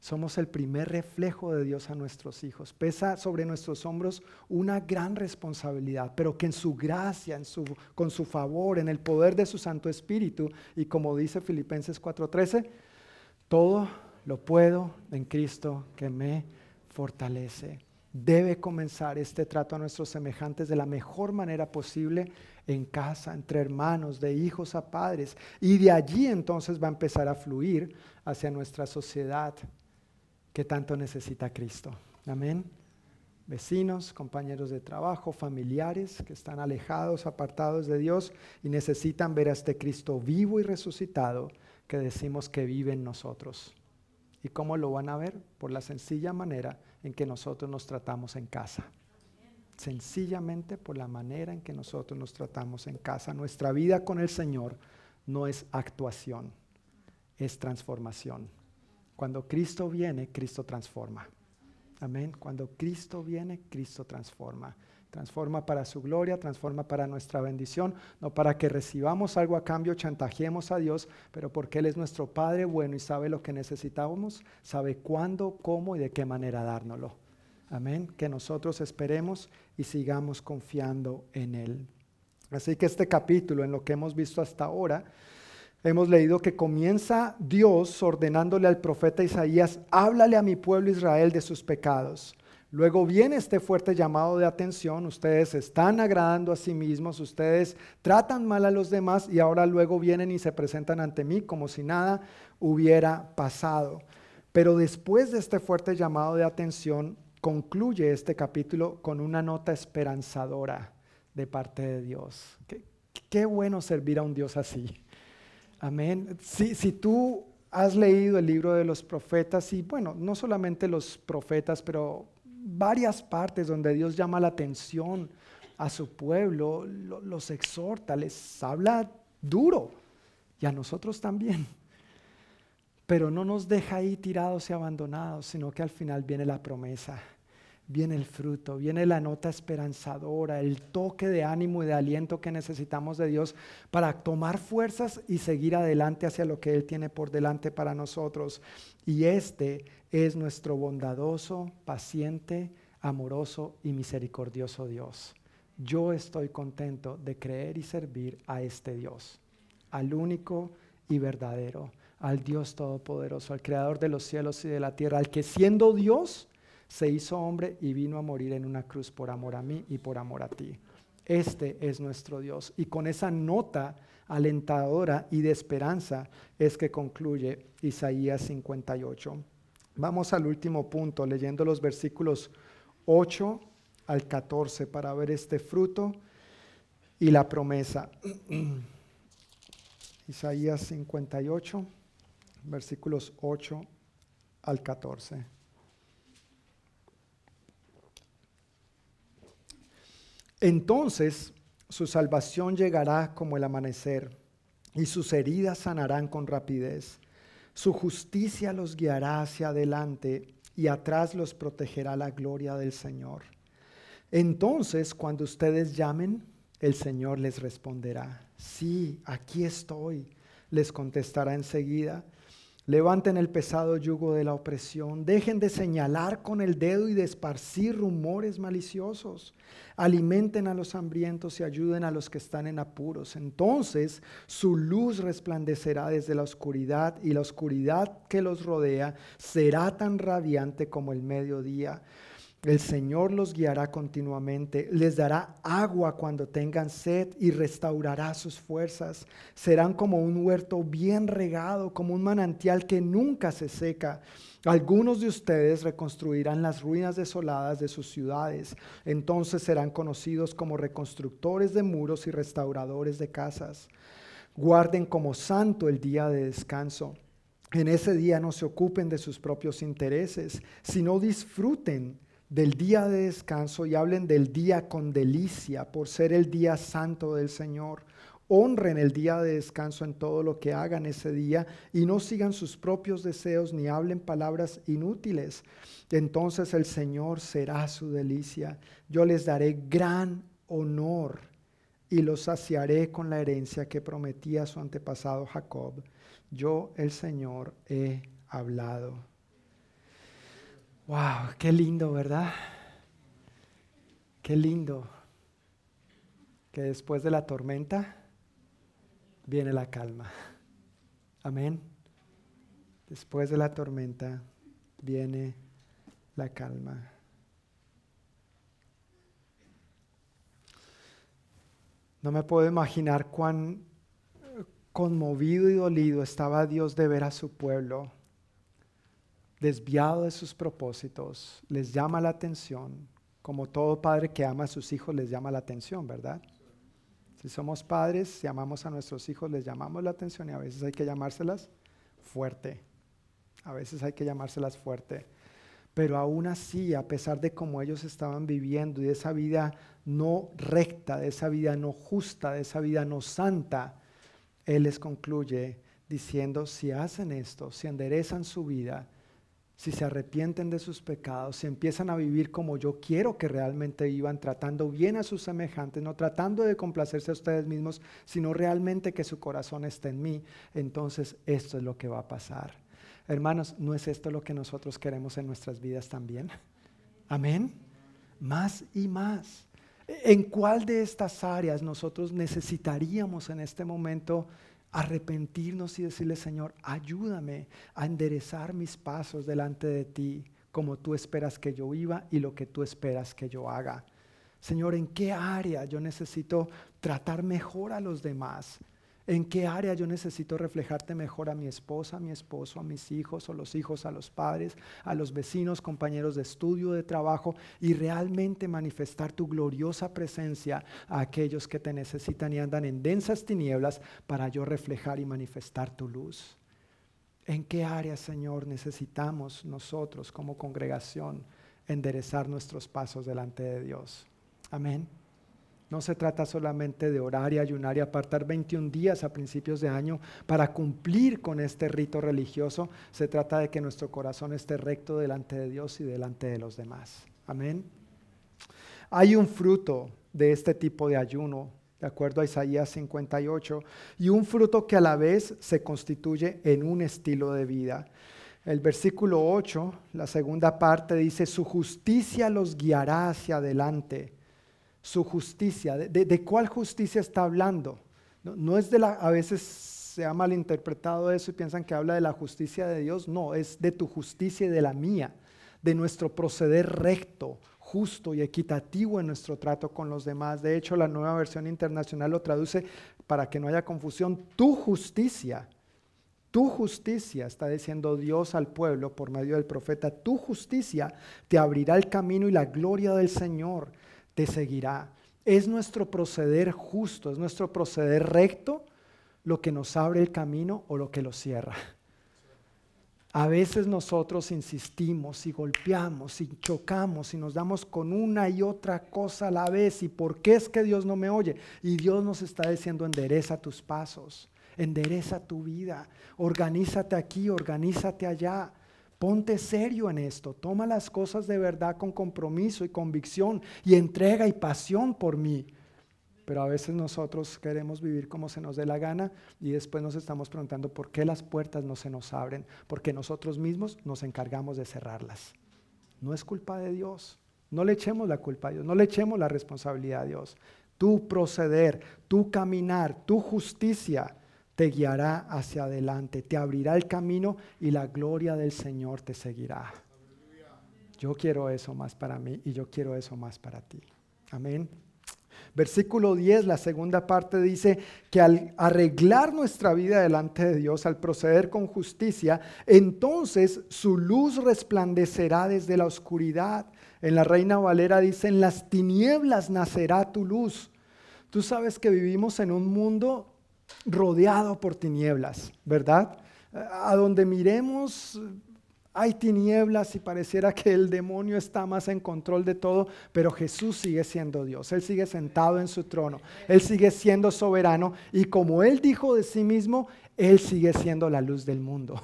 Somos el primer reflejo de Dios a nuestros hijos. Pesa sobre nuestros hombros una gran responsabilidad, pero que en su gracia, en su, con su favor, en el poder de su Santo Espíritu, y como dice Filipenses 4:13, todo lo puedo en Cristo que me fortalece. Debe comenzar este trato a nuestros semejantes de la mejor manera posible en casa, entre hermanos, de hijos a padres. Y de allí entonces va a empezar a fluir hacia nuestra sociedad que tanto necesita Cristo. Amén. Vecinos, compañeros de trabajo, familiares que están alejados, apartados de Dios y necesitan ver a este Cristo vivo y resucitado que decimos que vive en nosotros. ¿Y cómo lo van a ver? Por la sencilla manera en que nosotros nos tratamos en casa. Sencillamente por la manera en que nosotros nos tratamos en casa. Nuestra vida con el Señor no es actuación, es transformación. Cuando Cristo viene, Cristo transforma. Amén. Cuando Cristo viene, Cristo transforma. Transforma para su gloria, transforma para nuestra bendición, no para que recibamos algo a cambio, chantajeemos a Dios, pero porque Él es nuestro Padre bueno y sabe lo que necesitamos, sabe cuándo, cómo y de qué manera dárnoslo. Amén. Que nosotros esperemos y sigamos confiando en Él. Así que este capítulo, en lo que hemos visto hasta ahora, hemos leído que comienza Dios ordenándole al profeta Isaías, háblale a mi pueblo Israel de sus pecados. Luego viene este fuerte llamado de atención, ustedes están agradando a sí mismos, ustedes tratan mal a los demás y ahora luego vienen y se presentan ante mí como si nada hubiera pasado. Pero después de este fuerte llamado de atención, concluye este capítulo con una nota esperanzadora de parte de Dios. Qué, bueno servir a un Dios así. Amén. Si, si tú has leído el libro de los profetas, y bueno, no solamente los profetas, pero varias partes donde Dios llama la atención a su pueblo, los exhorta, les habla duro, y a nosotros también. Pero no nos deja ahí tirados y abandonados, sino que al final viene la promesa viene el fruto, viene la nota esperanzadora, el toque de ánimo y de aliento que necesitamos de Dios para tomar fuerzas y seguir adelante hacia lo que Él tiene por delante para nosotros. Y este es nuestro bondadoso, paciente, amoroso y misericordioso Dios. Yo estoy contento de creer y servir a este Dios, al único y verdadero, al Dios todopoderoso, al creador de los cielos y de la tierra, al que siendo Dios, se hizo hombre y vino a morir en una cruz por amor a mí y por amor a ti. Este es nuestro Dios. Y con esa nota alentadora y de esperanza es que concluye Isaías 58. Vamos al último punto, leyendo los versículos 8 al 14 para ver este fruto y la promesa. Isaías 58, versículos 8 al 14. Entonces su salvación llegará como el amanecer y sus heridas sanarán con rapidez. Su justicia los guiará hacia adelante y atrás los protegerá la gloria del Señor. Entonces, cuando ustedes llamen, el Señor les responderá, sí, aquí estoy, les contestará enseguida. Levanten el pesado yugo de la opresión, dejen de señalar con el dedo y de esparcir rumores maliciosos. Alimenten a los hambrientos y ayuden a los que están en apuros. Entonces su luz resplandecerá desde la oscuridad y la oscuridad que los rodea será tan radiante como el mediodía. El Señor los guiará continuamente, les dará agua cuando tengan sed y restaurará sus fuerzas. Serán como un huerto bien regado, como un manantial que nunca se seca. Algunos de ustedes reconstruirán las ruinas desoladas de sus ciudades. Entonces serán conocidos como reconstructores de muros y restauradores de casas. Guarden como santo el día de descanso. En ese día no se ocupen de sus propios intereses, sino disfruten del día de descanso y hablen del día con delicia por ser el día santo del Señor. Honren el día de descanso en todo lo que hagan ese día y no sigan sus propios deseos ni hablen palabras inútiles. Entonces el Señor será su delicia. Yo les daré gran honor y los saciaré con la herencia que prometía a su antepasado Jacob. Yo el Señor he hablado. Wow, qué lindo, ¿verdad? Qué lindo que después de la tormenta viene la calma. Amén. Después de la tormenta viene la calma. No me puedo imaginar cuán conmovido y dolido estaba Dios de ver a su pueblo desviado de sus propósitos, les llama la atención, como todo padre que ama a sus hijos les llama la atención, ¿verdad? Si somos padres, si amamos a nuestros hijos, les llamamos la atención y a veces hay que llamárselas fuerte. A veces hay que llamárselas fuerte. Pero aún así, a pesar de cómo ellos estaban viviendo y de esa vida no recta, de esa vida no justa, de esa vida no santa, Él les concluye diciendo, si hacen esto, si enderezan su vida, si se arrepienten de sus pecados, si empiezan a vivir como yo quiero que realmente vivan, tratando bien a sus semejantes, no tratando de complacerse a ustedes mismos, sino realmente que su corazón esté en mí, entonces esto es lo que va a pasar. Hermanos, ¿no es esto lo que nosotros queremos en nuestras vidas también? Amén. Más y más. ¿En cuál de estas áreas nosotros necesitaríamos en este momento arrepentirnos y decirle, Señor, ayúdame a enderezar mis pasos delante de ti, como tú esperas que yo viva y lo que tú esperas que yo haga. Señor, ¿en qué área yo necesito tratar mejor a los demás? ¿En qué área yo necesito reflejarte mejor a mi esposa, a mi esposo, a mis hijos o los hijos a los padres, a los vecinos, compañeros de estudio, de trabajo y realmente manifestar tu gloriosa presencia a aquellos que te necesitan y andan en densas tinieblas para yo reflejar y manifestar tu luz? ¿En qué área, Señor, necesitamos nosotros como congregación enderezar nuestros pasos delante de Dios? Amén. No se trata solamente de orar y ayunar y apartar 21 días a principios de año para cumplir con este rito religioso. Se trata de que nuestro corazón esté recto delante de Dios y delante de los demás. Amén. Hay un fruto de este tipo de ayuno, de acuerdo a Isaías 58, y un fruto que a la vez se constituye en un estilo de vida. El versículo 8, la segunda parte dice, su justicia los guiará hacia adelante su justicia. ¿De, cuál justicia está hablando? No, es de la, a veces se ha malinterpretado eso y piensan que habla de la justicia de Dios. No, es de tu justicia y de la mía, de nuestro proceder recto, justo y equitativo en nuestro trato con los demás. De hecho, la nueva versión internacional lo traduce para que no haya confusión, tu justicia. Tu justicia, está diciendo Dios al pueblo por medio del profeta, tu justicia te abrirá el camino y la gloria del Señor te seguirá. Es nuestro proceder justo, es nuestro proceder recto lo que nos abre el camino o lo que lo cierra. A veces nosotros insistimos y golpeamos y chocamos y nos damos con una y otra cosa a la vez. ¿Y por qué es que Dios no me oye? Y Dios nos está diciendo, endereza tus pasos, endereza tu vida, organízate aquí, organízate allá. Ponte serio en esto, toma las cosas de verdad con compromiso y convicción y entrega y pasión por mí. Pero a veces nosotros queremos vivir como se nos dé la gana y después nos estamos preguntando por qué las puertas no se nos abren, porque nosotros mismos nos encargamos de cerrarlas. No es culpa de Dios. No le echemos la culpa a Dios, no le echemos la responsabilidad a Dios. Tu proceder, tu caminar, tu justicia te guiará hacia adelante, te abrirá el camino y la gloria del Señor te seguirá. Yo quiero eso más para mí y yo quiero eso más para ti. Amén. Versículo 10, la segunda parte dice que al arreglar nuestra vida delante de Dios, al proceder con justicia, entonces su luz resplandecerá desde la oscuridad. En la Reina Valera dice, en las tinieblas nacerá tu luz. Tú sabes que vivimos en un mundo rodeado por tinieblas, ¿verdad? A donde miremos hay tinieblas y pareciera que el demonio está más en control de todo, pero Jesús sigue siendo Dios. Él sigue sentado en su trono. Él sigue siendo soberano y como Él dijo de sí mismo, Él sigue siendo la luz del mundo.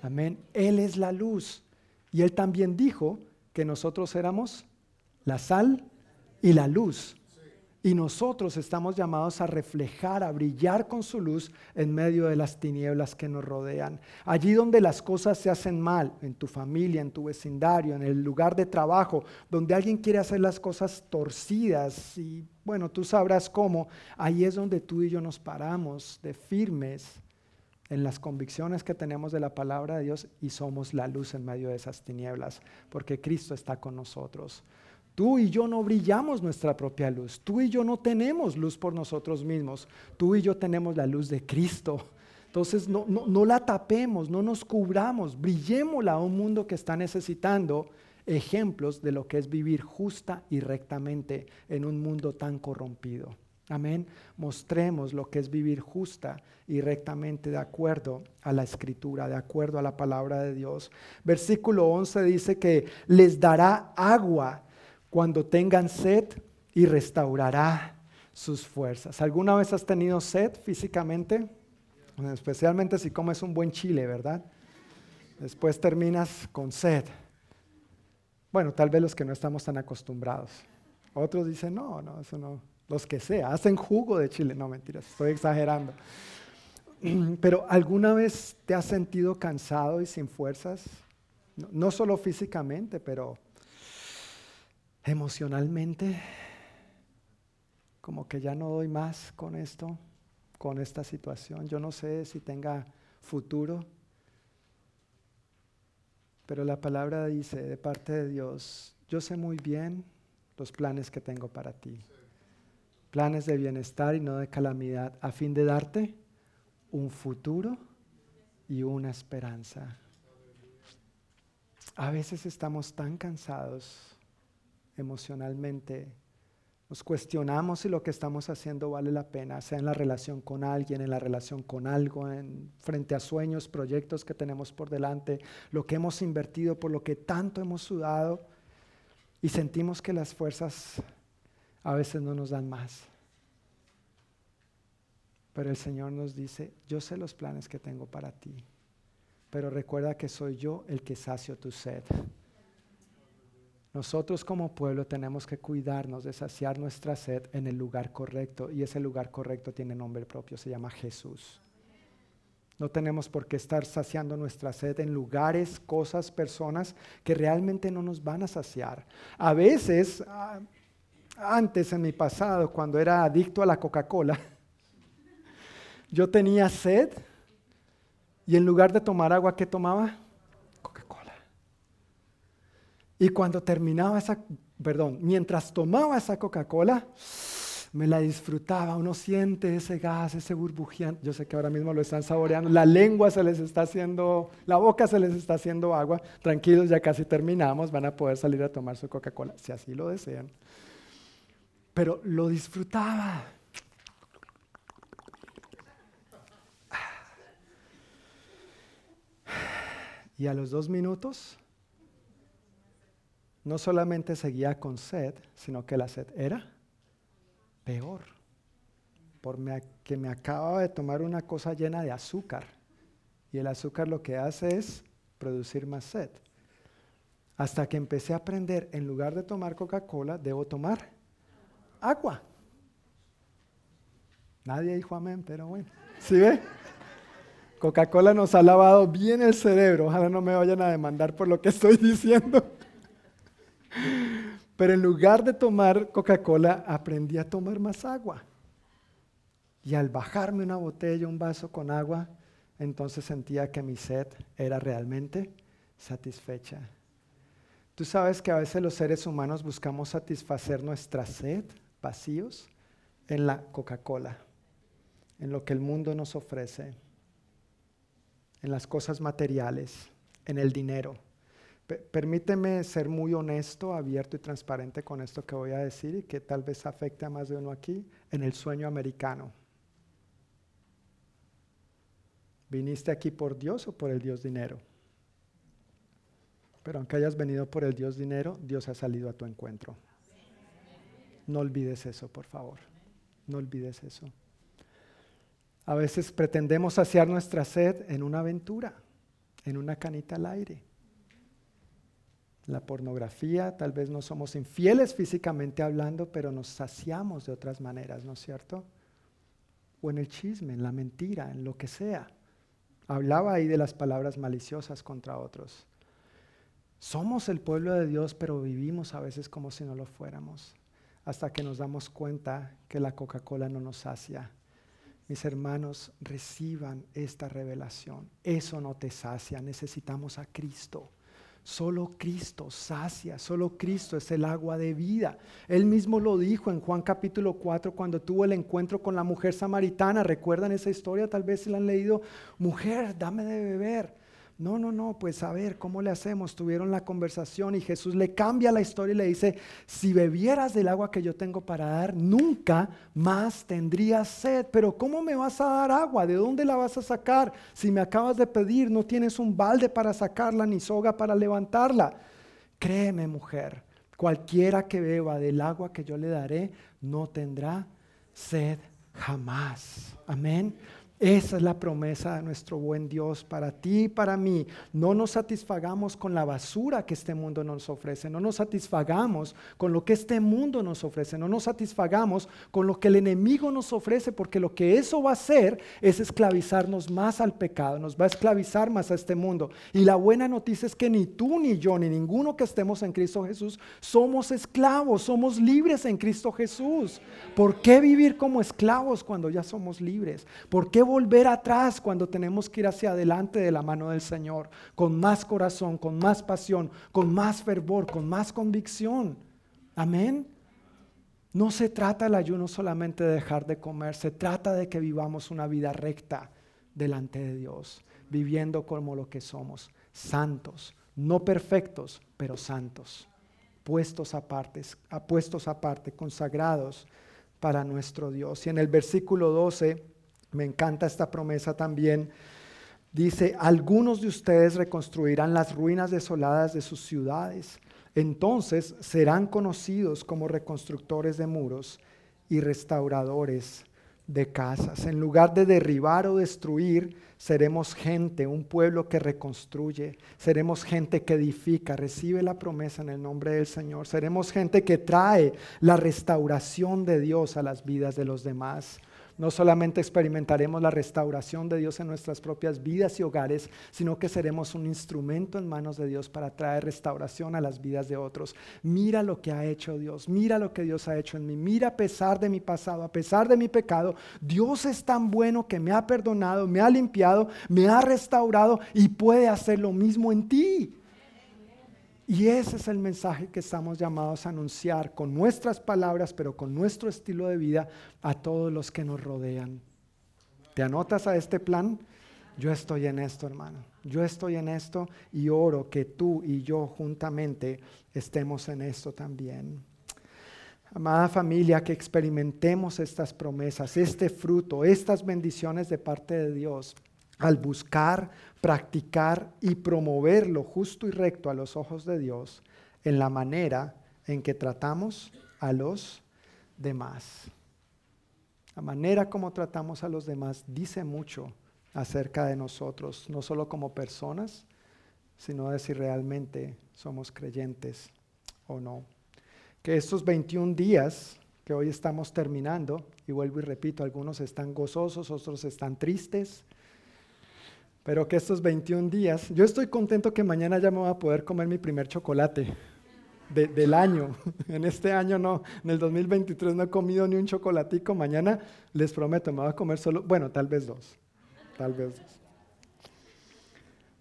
Amén. Él es la luz. Y Él también dijo que nosotros éramos la sal y la luz. Y nosotros estamos llamados a reflejar, a brillar con su luz en medio de las tinieblas que nos rodean. Allí donde las cosas se hacen mal, en tu familia, en tu vecindario, en el lugar de trabajo, donde alguien quiere hacer las cosas torcidas y bueno, tú sabrás cómo, ahí es donde tú y yo nos paramos de firmes en las convicciones que tenemos de la palabra de Dios y somos la luz en medio de esas tinieblas, porque Cristo está con nosotros. Tú y yo no brillamos nuestra propia luz. Tú y yo no tenemos luz por nosotros mismos. Tú y yo tenemos la luz de Cristo. Entonces no, no, la tapemos, no nos cubramos, brillémosla a un mundo que está necesitando ejemplos de lo que es vivir justa y rectamente en un mundo tan corrompido. Amén. Mostremos lo que es vivir justa y rectamente de acuerdo a la escritura, de acuerdo a la palabra de Dios. Versículo 11 dice que les dará agua cuando tengan sed y restaurará sus fuerzas. ¿Alguna vez has tenido sed físicamente? especialmente si comes un buen chile, ¿verdad? Después terminas con sed. Bueno, tal vez los que no estamos tan acostumbrados. Otros dicen, no, no, eso no. Los que sea, hacen jugo de chile. No, mentiras, estoy exagerando. Pero ¿alguna vez te has sentido cansado y sin fuerzas? no solo físicamente, pero emocionalmente, como que ya no doy más con esto, con esta situación. Yo no sé si tenga futuro, pero la palabra dice de parte de Dios, yo sé muy bien los planes que tengo para ti. Planes de bienestar y no de calamidad, a fin de darte un futuro y una esperanza. A veces estamos tan cansados emocionalmente. Nos cuestionamos si lo que estamos haciendo vale la pena, sea en la relación con alguien, en la relación con algo, en frente a sueños, proyectos que tenemos por delante, lo que hemos invertido, por lo que tanto hemos sudado y sentimos que las fuerzas a veces no nos dan más. Pero el Señor nos dice, yo sé los planes que tengo para ti, pero recuerda que soy yo el que sacio tu sed. Nosotros como pueblo tenemos que cuidarnos de saciar nuestra sed en el lugar correcto y ese lugar correcto tiene nombre propio, se llama Jesús. No tenemos por qué estar saciando nuestra sed en lugares, cosas, personas que realmente no nos van a saciar. A veces, ah, antes en mi pasado, cuando era adicto a la Coca-Cola, yo tenía sed y en lugar de tomar agua, ¿qué tomaba? Y cuando terminaba esa, perdón, mientras tomaba esa Coca-Cola, me la disfrutaba. Uno siente ese gas, ese burbujeante. Yo sé que ahora mismo lo están saboreando. La lengua se les está haciendo, la boca se les está haciendo agua. Tranquilos, ya casi terminamos. Van a poder salir a tomar su Coca-Cola, si así lo desean. Pero lo disfrutaba. Y a los dos minutos no solamente seguía con sed, sino que la sed era peor, porque me acababa de tomar una cosa llena de azúcar. Y el azúcar lo que hace es producir más sed. Hasta que empecé a aprender, en lugar de tomar Coca-Cola, debo tomar agua. Nadie dijo amén, pero bueno. ¿Sí ve? Coca-Cola nos ha lavado bien el cerebro. Ojalá no me vayan a demandar por lo que estoy diciendo. Pero en lugar de tomar Coca-Cola, aprendí a tomar más agua. Y al bajarme una botella, un vaso con agua, entonces sentía que mi sed era realmente satisfecha. Tú sabes que a veces los seres humanos buscamos satisfacer nuestra sed, vacíos, en la Coca-Cola, en lo que el mundo nos ofrece, en las cosas materiales, en el dinero. Permíteme ser muy honesto, abierto y transparente con esto que voy a decir y que tal vez afecte a más de uno aquí, en el sueño americano. ¿Viniste aquí por Dios o por el Dios dinero? Pero aunque hayas venido por el Dios dinero, Dios ha salido a tu encuentro. No olvides eso, por favor. No olvides eso. A veces pretendemos saciar nuestra sed en una aventura, en una canita al aire. La pornografía, tal vez no somos infieles físicamente hablando, pero nos saciamos de otras maneras, ¿no es cierto? O en el chisme, en la mentira, en lo que sea. Hablaba ahí de las palabras maliciosas contra otros. Somos el pueblo de Dios, pero vivimos a veces como si no lo fuéramos, hasta que nos damos cuenta que la Coca-Cola no nos sacia. Mis hermanos, reciban esta revelación. Eso no te sacia, necesitamos a Cristo. Solo Cristo sacia, solo Cristo es el agua de vida. Él mismo lo dijo en Juan capítulo 4 cuando tuvo el encuentro con la mujer samaritana. ¿Recuerdan esa historia? Tal vez se la han leído. Mujer, dame de beber. No, no, no, pues a ver, ¿cómo le hacemos? Tuvieron la conversación y Jesús le cambia la historia y le dice, si bebieras del agua que yo tengo para dar, nunca más tendrías sed. Pero ¿cómo me vas a dar agua? ¿De dónde la vas a sacar? Si me acabas de pedir, no tienes un balde para sacarla ni soga para levantarla. Créeme, mujer, cualquiera que beba del agua que yo le daré, no tendrá sed jamás. Amén. Esa es la promesa de nuestro buen Dios para ti y para mí. No nos satisfagamos con la basura que este mundo nos ofrece. No nos satisfagamos con lo que este mundo nos ofrece. No nos satisfagamos con lo que el enemigo nos ofrece, porque lo que eso va a hacer es esclavizarnos más al pecado. Nos va a esclavizar más a este mundo. Y la buena noticia es que ni tú, ni yo, ni ninguno que estemos en Cristo Jesús somos esclavos. Somos libres en Cristo Jesús. ¿Por qué vivir como esclavos cuando ya somos libres? ¿Por qué volver atrás cuando tenemos que ir hacia adelante de la mano del Señor? Con más corazón, con más pasión, con más fervor, con más convicción. Amén. No se trata el ayuno solamente de dejar de comer, se trata de que vivamos una vida recta delante de Dios, viviendo como lo que somos, santos, no perfectos, pero santos, puestos aparte, puestos aparte, consagrados para nuestro Dios. Y en el versículo 12 me encanta esta promesa también. Dice, algunos de ustedes reconstruirán las ruinas desoladas de sus ciudades. Entonces serán conocidos como reconstructores de muros y restauradores de casas. En lugar de derribar o destruir, seremos gente, un pueblo que reconstruye. Seremos gente que edifica, recibe la promesa en el nombre del Señor. Seremos gente que trae la restauración de Dios a las vidas de los demás no solamente experimentaremos la restauración de Dios en nuestras propias vidas y hogares, sino que seremos un instrumento en manos de Dios para traer restauración a las vidas de otros. Mira lo que ha hecho Dios, mira lo que Dios ha hecho en mí, mira a pesar de mi pasado, a pesar de mi pecado, Dios es tan bueno que me ha perdonado, me ha limpiado, me ha restaurado y puede hacer lo mismo en ti. Y ese es el mensaje que estamos llamados a anunciar con nuestras palabras, pero con nuestro estilo de vida a todos los que nos rodean. ¿Te anotas a este plan? Yo estoy en esto, hermano. Yo estoy en esto y oro que tú y yo juntamente estemos en esto también. Amada familia, que experimentemos estas promesas, este fruto, estas bendiciones de parte de Dios al buscar, practicar y promover lo justo y recto a los ojos de Dios en la manera en que tratamos a los demás. La manera como tratamos a los demás dice mucho acerca de nosotros, no solo como personas, sino de si realmente somos creyentes o no. Que estos 21 días que hoy estamos terminando, y vuelvo y repito, algunos están gozosos, otros están tristes, pero que estos 21 días, yo estoy contento que mañana ya me voy a poder comer mi primer chocolate del año. En este año no, en el 2023 no he comido ni un chocolatico. Mañana les prometo, me voy a comer solo, bueno, tal vez dos, tal vez dos.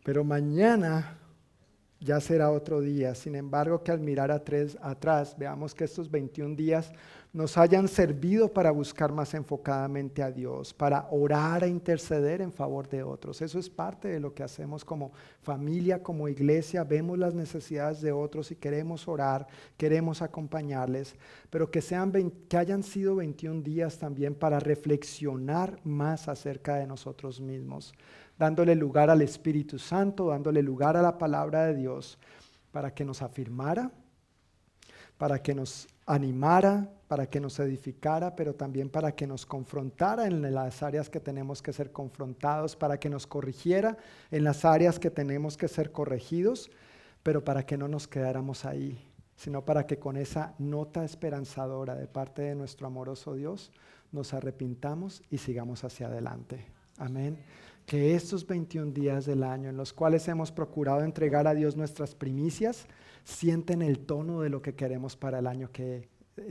Pero mañana ya será otro día. Sin embargo, que al mirar atrás veamos que estos 21 días nos hayan servido para buscar más enfocadamente a Dios, para orar e interceder en favor de otros. Eso es parte de lo que hacemos como familia, como iglesia. Vemos las necesidades de otros y queremos orar, queremos acompañarles, pero que, sean que hayan sido 21 días también para reflexionar más acerca de nosotros mismos, dándole lugar al Espíritu Santo, dándole lugar a la palabra de Dios para que nos afirmara, para que nos animara, para que nos edificara, pero también para que nos confrontara en las áreas que tenemos que ser confrontados, para que nos corrigiera en las áreas que tenemos que ser corregidos, pero para que no nos quedáramos ahí, sino para que con esa nota esperanzadora de parte de nuestro amoroso Dios nos arrepintamos y sigamos hacia adelante. Amén. Que estos 21 días del año en los cuales hemos procurado entregar a Dios nuestras primicias, sienten el tono de lo que queremos para el año que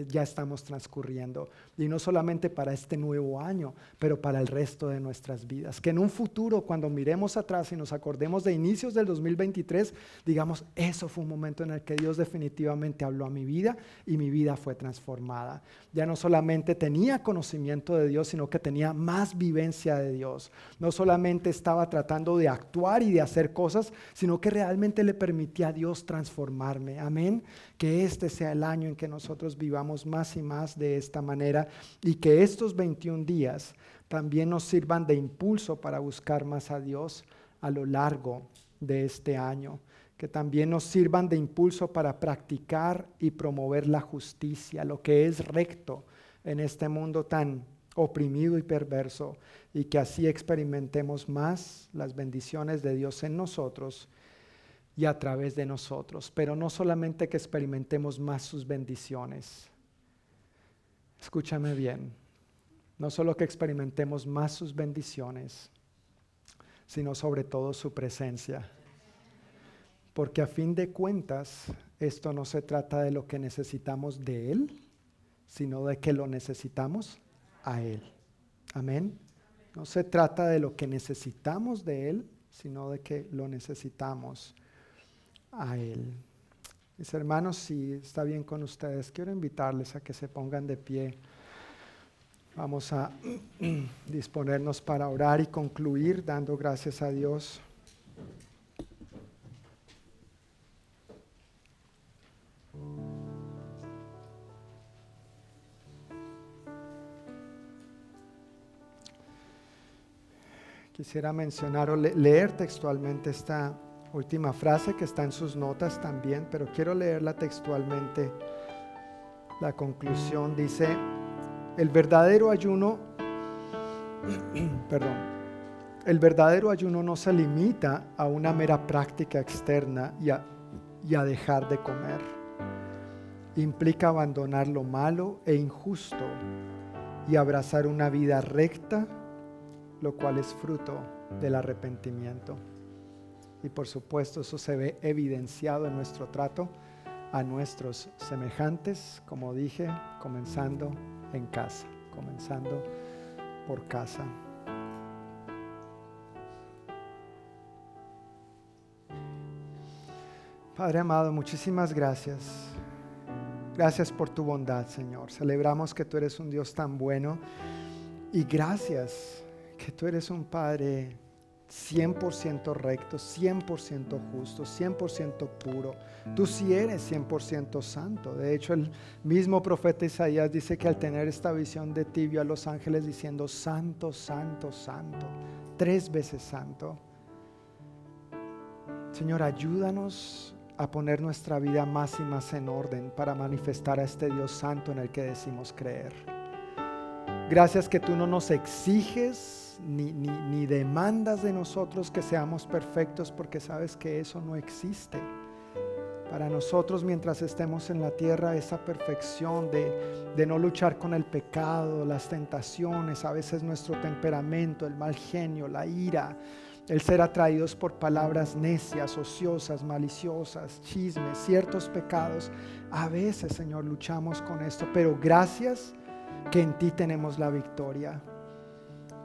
ya estamos transcurriendo. Y no solamente para este nuevo año, pero para el resto de nuestras vidas. Que en un futuro, cuando miremos atrás y nos acordemos de inicios del 2023, digamos, eso fue un momento en el que Dios definitivamente habló a mi vida y mi vida fue transformada. Ya no solamente tenía conocimiento de Dios, sino que tenía más vivencia de Dios. No solamente estaba tratando de actuar y de hacer cosas, sino que realmente le permitía a Dios transformarme. Amén. Que este sea el año en que nosotros vivamos más y más de esta manera y que estos 21 días también nos sirvan de impulso para buscar más a Dios a lo largo de este año, que también nos sirvan de impulso para practicar y promover la justicia, lo que es recto en este mundo tan oprimido y perverso, y que así experimentemos más las bendiciones de Dios en nosotros y a través de nosotros, pero no solamente que experimentemos más sus bendiciones. Escúchame bien, no solo que experimentemos más sus bendiciones, sino sobre todo su presencia. Porque a fin de cuentas, esto no se trata de lo que necesitamos de Él, sino de que lo necesitamos a Él. Amén. No se trata de lo que necesitamos de Él, sino de que lo necesitamos a Él. Mis hermanos, si está bien con ustedes, quiero invitarles a que se pongan de pie. Vamos a disponernos para orar y concluir dando gracias a Dios. Quisiera mencionar o leer textualmente esta última frase que está en sus notas también, pero quiero leerla textualmente. La conclusión dice, el verdadero ayuno, perdón, el verdadero ayuno no se limita a una mera práctica externa y a, y a dejar de comer. Implica abandonar lo malo e injusto y abrazar una vida recta, lo cual es fruto del arrepentimiento. Y por supuesto eso se ve evidenciado en nuestro trato a nuestros semejantes, como dije, comenzando en casa, comenzando por casa. Padre amado, muchísimas gracias. Gracias por tu bondad, Señor. Celebramos que tú eres un Dios tan bueno y gracias que tú eres un Padre 100% recto, 100% justo, 100% puro. Tú sí eres 100% santo. De hecho, el mismo profeta Isaías dice que al tener esta visión de ti vio a los ángeles diciendo, santo, santo, santo, tres veces santo. Señor, ayúdanos a poner nuestra vida más y más en orden para manifestar a este Dios santo en el que decimos creer. Gracias que tú no nos exiges ni, demandas de nosotros que seamos perfectos porque sabes que eso no existe. Para nosotros mientras estemos en la tierra, esa perfección de, de no luchar con el pecado, las tentaciones, a veces nuestro temperamento, el mal genio, la ira, el ser atraídos por palabras necias, ociosas, maliciosas, chismes, ciertos pecados. A veces, Señor, luchamos con esto, pero gracias que en ti tenemos la victoria.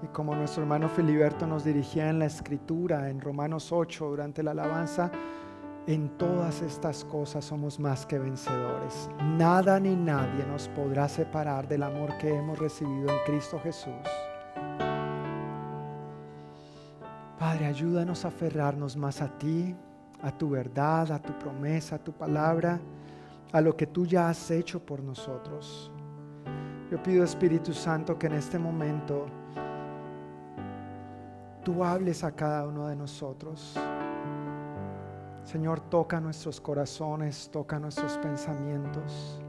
Y como nuestro hermano Filiberto nos dirigía en la escritura, en Romanos 8, durante la alabanza, en todas estas cosas somos más que vencedores. Nada ni nadie nos podrá separar del amor que hemos recibido en Cristo Jesús. Padre, ayúdanos a aferrarnos más a ti, a tu verdad, a tu promesa, a tu palabra, a lo que tú ya has hecho por nosotros. Yo pido Espíritu Santo que en este momento hables a cada uno de nosotros. Señor, toca nuestros corazones, toca nuestros pensamientos.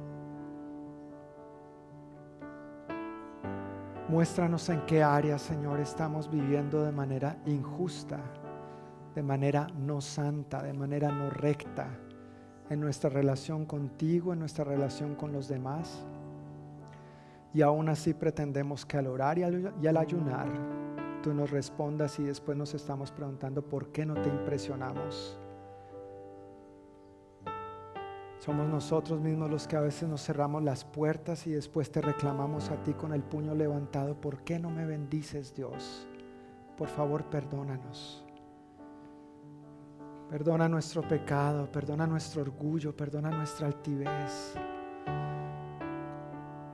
Muéstranos en qué área, Señor, estamos viviendo de manera injusta, de manera no santa, de manera no recta, en nuestra relación contigo, en nuestra relación con los demás. Y aún así pretendemos que al orar y al, ayunar, tú nos respondas y después nos estamos preguntando por qué no te impresionamos. Somos nosotros mismos los que a veces nos cerramos las puertas y después te reclamamos a ti con el puño levantado. ¿Por qué no me bendices, Dios? Por favor, perdónanos. Perdona nuestro pecado, perdona nuestro orgullo, perdona nuestra altivez.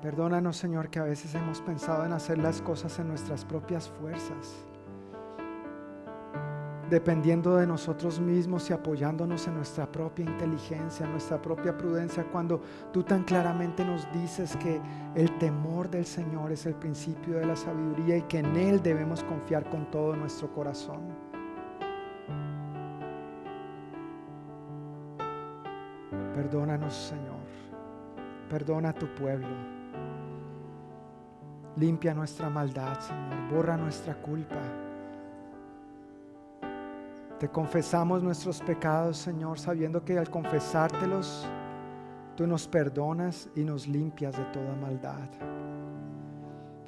Perdónanos, Señor, que a veces hemos pensado en hacer las cosas en nuestras propias fuerzas dependiendo de nosotros mismos y apoyándonos en nuestra propia inteligencia, en nuestra propia prudencia, cuando tú tan claramente nos dices que el temor del Señor es el principio de la sabiduría y que en Él debemos confiar con todo nuestro corazón. Perdónanos, Señor. Perdona a tu pueblo. Limpia nuestra maldad, Señor. Borra nuestra culpa. Te confesamos nuestros pecados, Señor, sabiendo que al confesártelos, tú nos perdonas y nos limpias de toda maldad.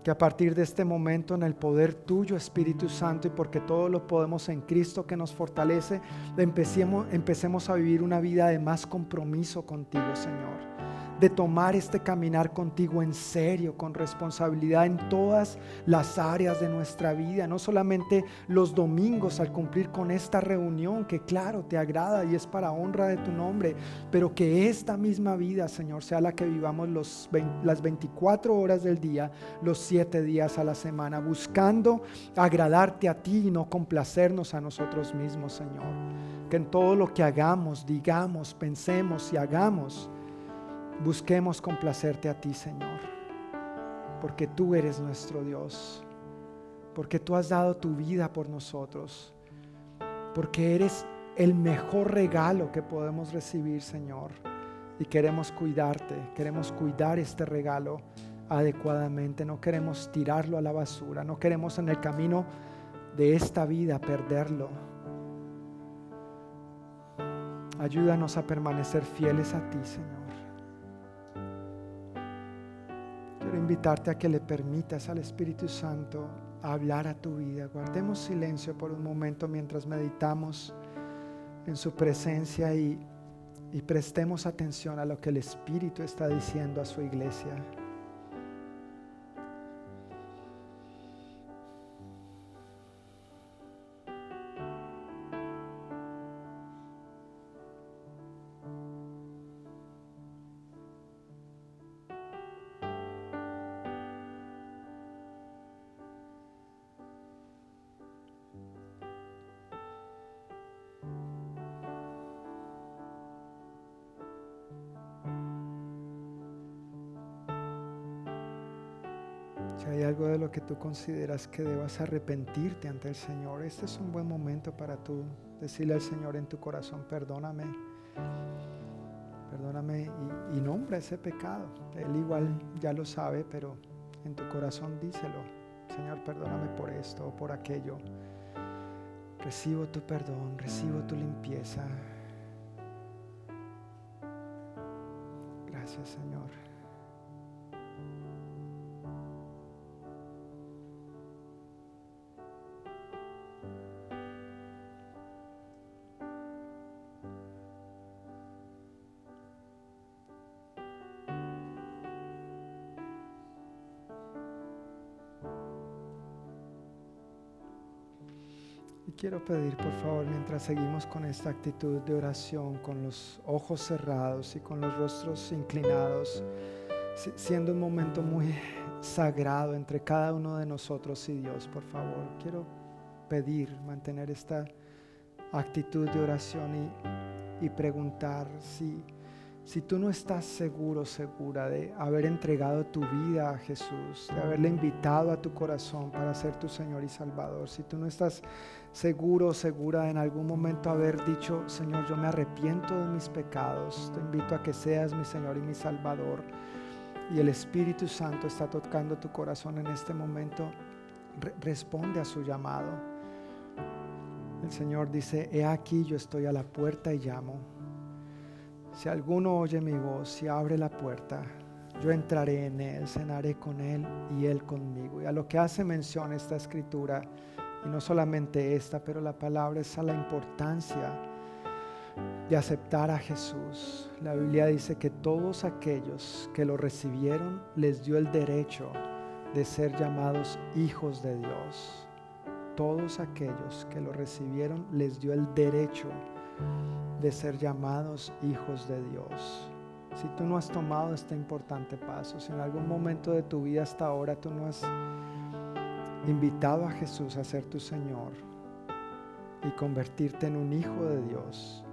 Que a partir de este momento, en el poder tuyo, Espíritu Santo, y porque todo lo podemos en Cristo que nos fortalece, empecemos, empecemos a vivir una vida de más compromiso contigo, Señor de tomar este caminar contigo en serio, con responsabilidad en todas las áreas de nuestra vida, no solamente los domingos al cumplir con esta reunión que claro te agrada y es para honra de tu nombre, pero que esta misma vida, Señor, sea la que vivamos los, las 24 horas del día, los 7 días a la semana, buscando agradarte a ti y no complacernos a nosotros mismos, Señor. Que en todo lo que hagamos, digamos, pensemos y hagamos, Busquemos complacerte a ti, Señor, porque tú eres nuestro Dios, porque tú has dado tu vida por nosotros, porque eres el mejor regalo que podemos recibir, Señor. Y queremos cuidarte, queremos cuidar este regalo adecuadamente, no queremos tirarlo a la basura, no queremos en el camino de esta vida perderlo. Ayúdanos a permanecer fieles a ti, Señor. Quiero invitarte a que le permitas al Espíritu Santo hablar a tu vida. Guardemos silencio por un momento mientras meditamos en su presencia y, y prestemos atención a lo que el Espíritu está diciendo a su iglesia. Tú consideras que debas arrepentirte ante el Señor, este es un buen momento para tú decirle al Señor en tu corazón, perdóname, perdóname y, y nombra ese pecado. Él igual ya lo sabe, pero en tu corazón díselo, Señor, perdóname por esto o por aquello. Recibo tu perdón, recibo tu limpieza. Gracias, Señor. Quiero pedir, por favor, mientras seguimos con esta actitud de oración, con los ojos cerrados y con los rostros inclinados, siendo un momento muy sagrado entre cada uno de nosotros y Dios, por favor, quiero pedir, mantener esta actitud de oración y, y preguntar si si tú no estás seguro, segura de haber entregado tu vida a Jesús, de haberle invitado a tu corazón para ser tu Señor y Salvador, si tú no estás seguro, segura en algún momento haber dicho, Señor, yo me arrepiento de mis pecados, te invito a que seas mi Señor y mi Salvador, y el Espíritu Santo está tocando tu corazón en este momento, responde a su llamado. El Señor dice, he aquí yo estoy a la puerta y llamo. Si alguno oye mi voz y abre la puerta, yo entraré en él, cenaré con él y él conmigo. Y a lo que hace mención esta escritura, y no solamente esta, pero la palabra es a la importancia de aceptar a Jesús. La Biblia dice que todos aquellos que lo recibieron les dio el derecho de ser llamados hijos de Dios. Todos aquellos que lo recibieron les dio el derecho de ser llamados hijos de Dios. Si tú no has tomado este importante paso, si en algún momento de tu vida hasta ahora tú no has invitado a Jesús a ser tu Señor y convertirte en un hijo de Dios,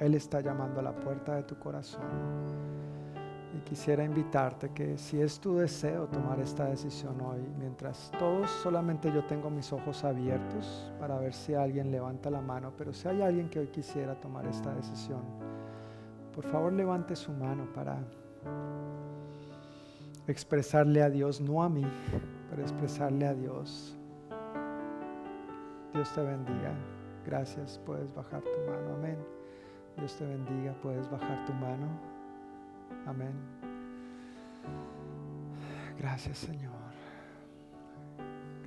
Él está llamando a la puerta de tu corazón. Y quisiera invitarte que si es tu deseo tomar esta decisión hoy, mientras todos solamente yo tengo mis ojos abiertos para ver si alguien levanta la mano, pero si hay alguien que hoy quisiera tomar esta decisión, por favor levante su mano para expresarle a Dios, no a mí, pero expresarle a Dios. Dios te bendiga. Gracias, puedes bajar tu mano. Amén. Dios te bendiga, puedes bajar tu mano. Amén. Gracias Señor.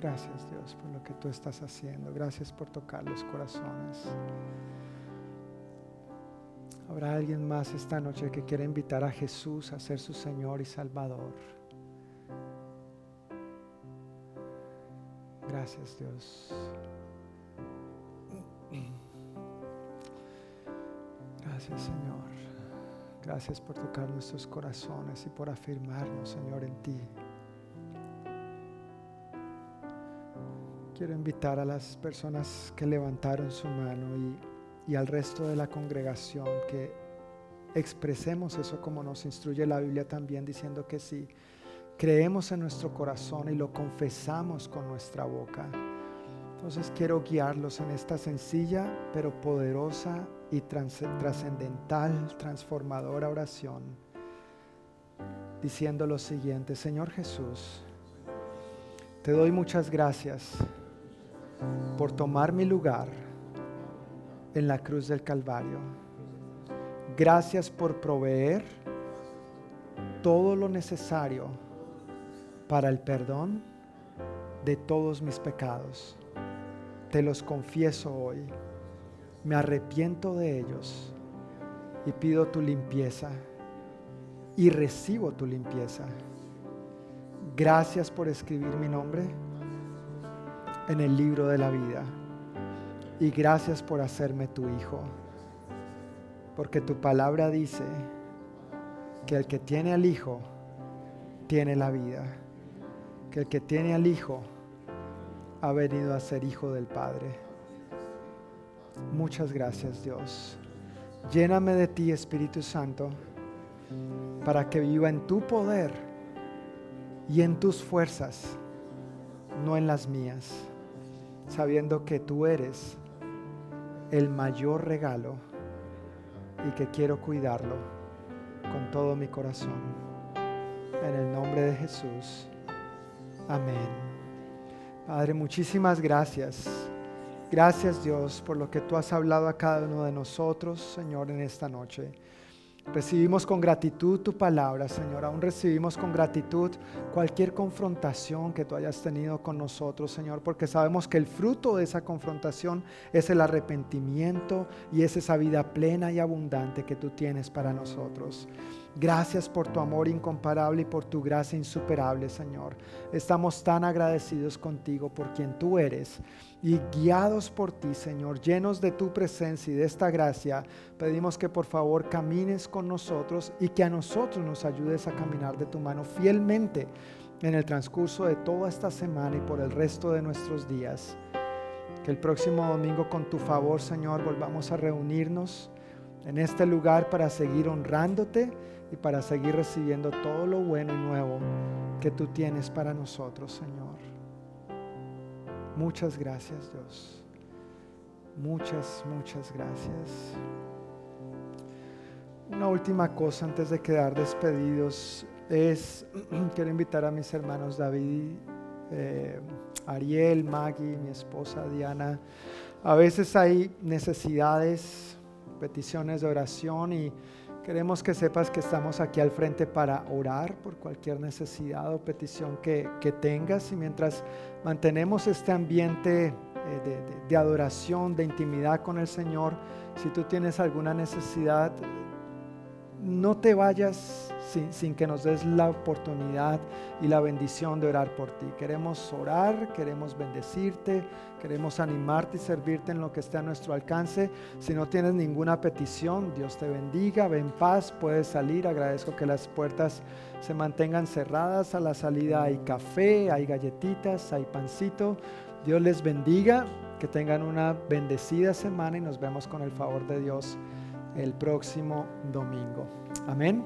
Gracias Dios por lo que tú estás haciendo. Gracias por tocar los corazones. Habrá alguien más esta noche que quiera invitar a Jesús a ser su Señor y Salvador. Gracias Dios. Gracias Señor. Gracias por tocar nuestros corazones y por afirmarnos, Señor, en ti. Quiero invitar a las personas que levantaron su mano y, al resto de la congregación que expresemos eso como nos instruye la Biblia también, diciendo que si creemos en nuestro corazón y lo confesamos con nuestra boca, entonces quiero guiarlos en esta sencilla pero poderosa y trascendental, transformadora oración, diciendo lo siguiente, Señor Jesús, te doy muchas gracias por tomar mi lugar en la cruz del Calvario. Gracias por proveer todo lo necesario para el perdón de todos mis pecados. Te los confieso hoy me arrepiento de ellos y pido tu limpieza y recibo tu limpieza. Gracias por escribir mi nombre en el libro de la vida y gracias por hacerme tu hijo, porque tu palabra dice que el que tiene al hijo tiene la vida, que el que tiene al hijo ha venido a ser hijo del Padre. Muchas gracias Dios. Lléname de ti, Espíritu Santo, para que viva en tu poder y en tus fuerzas, no en las mías, sabiendo que tú eres el mayor regalo y que quiero cuidarlo con todo mi corazón. En el nombre de Jesús. Amén. Padre, muchísimas gracias Gracias Dios por lo que tú has hablado a cada uno de nosotros, Señor, en esta noche. Recibimos con gratitud tu palabra, Señor. Aún recibimos con gratitud cualquier confrontación que tú hayas tenido con nosotros, Señor, porque sabemos que el fruto de esa confrontación es el arrepentimiento y es esa vida plena y abundante que tú tienes para nosotros. Gracias por tu amor incomparable y por tu gracia insuperable, Señor. Estamos tan agradecidos contigo por quien tú eres y guiados por ti, Señor, llenos de tu presencia y de esta gracia, pedimos que por favor camines con nosotros y que a nosotros nos ayudes a caminar de tu mano fielmente en el transcurso de toda esta semana y por el resto de nuestros días. Que el próximo domingo con tu favor, Señor, volvamos a reunirnos en este lugar para seguir honrándote y para seguir recibiendo todo lo bueno y nuevo que tú tienes para nosotros, Señor. Muchas gracias, Dios. Muchas, muchas gracias. Una última cosa antes de quedar despedidos es, quiero invitar a mis hermanos David, eh, Ariel, Maggie, mi esposa Diana. A veces hay necesidades, peticiones de oración y Queremos que sepas que estamos aquí al frente para orar por cualquier necesidad o petición que, tengas. Y mientras mantenemos este ambiente eh, de, de adoración, de intimidad con el Señor, si tú tienes alguna necesidad, no te vayas sin, que nos des la oportunidad y la bendición de orar por ti. Queremos orar, queremos bendecirte, queremos animarte y servirte en lo que esté a nuestro alcance. Si no tienes ninguna petición, Dios te bendiga, ven paz, puedes salir. Agradezco que las puertas se mantengan cerradas. A la salida hay café, hay galletitas, hay pancito. Dios les bendiga, que tengan una bendecida semana y nos vemos con el favor de Dios el próximo domingo. Amén.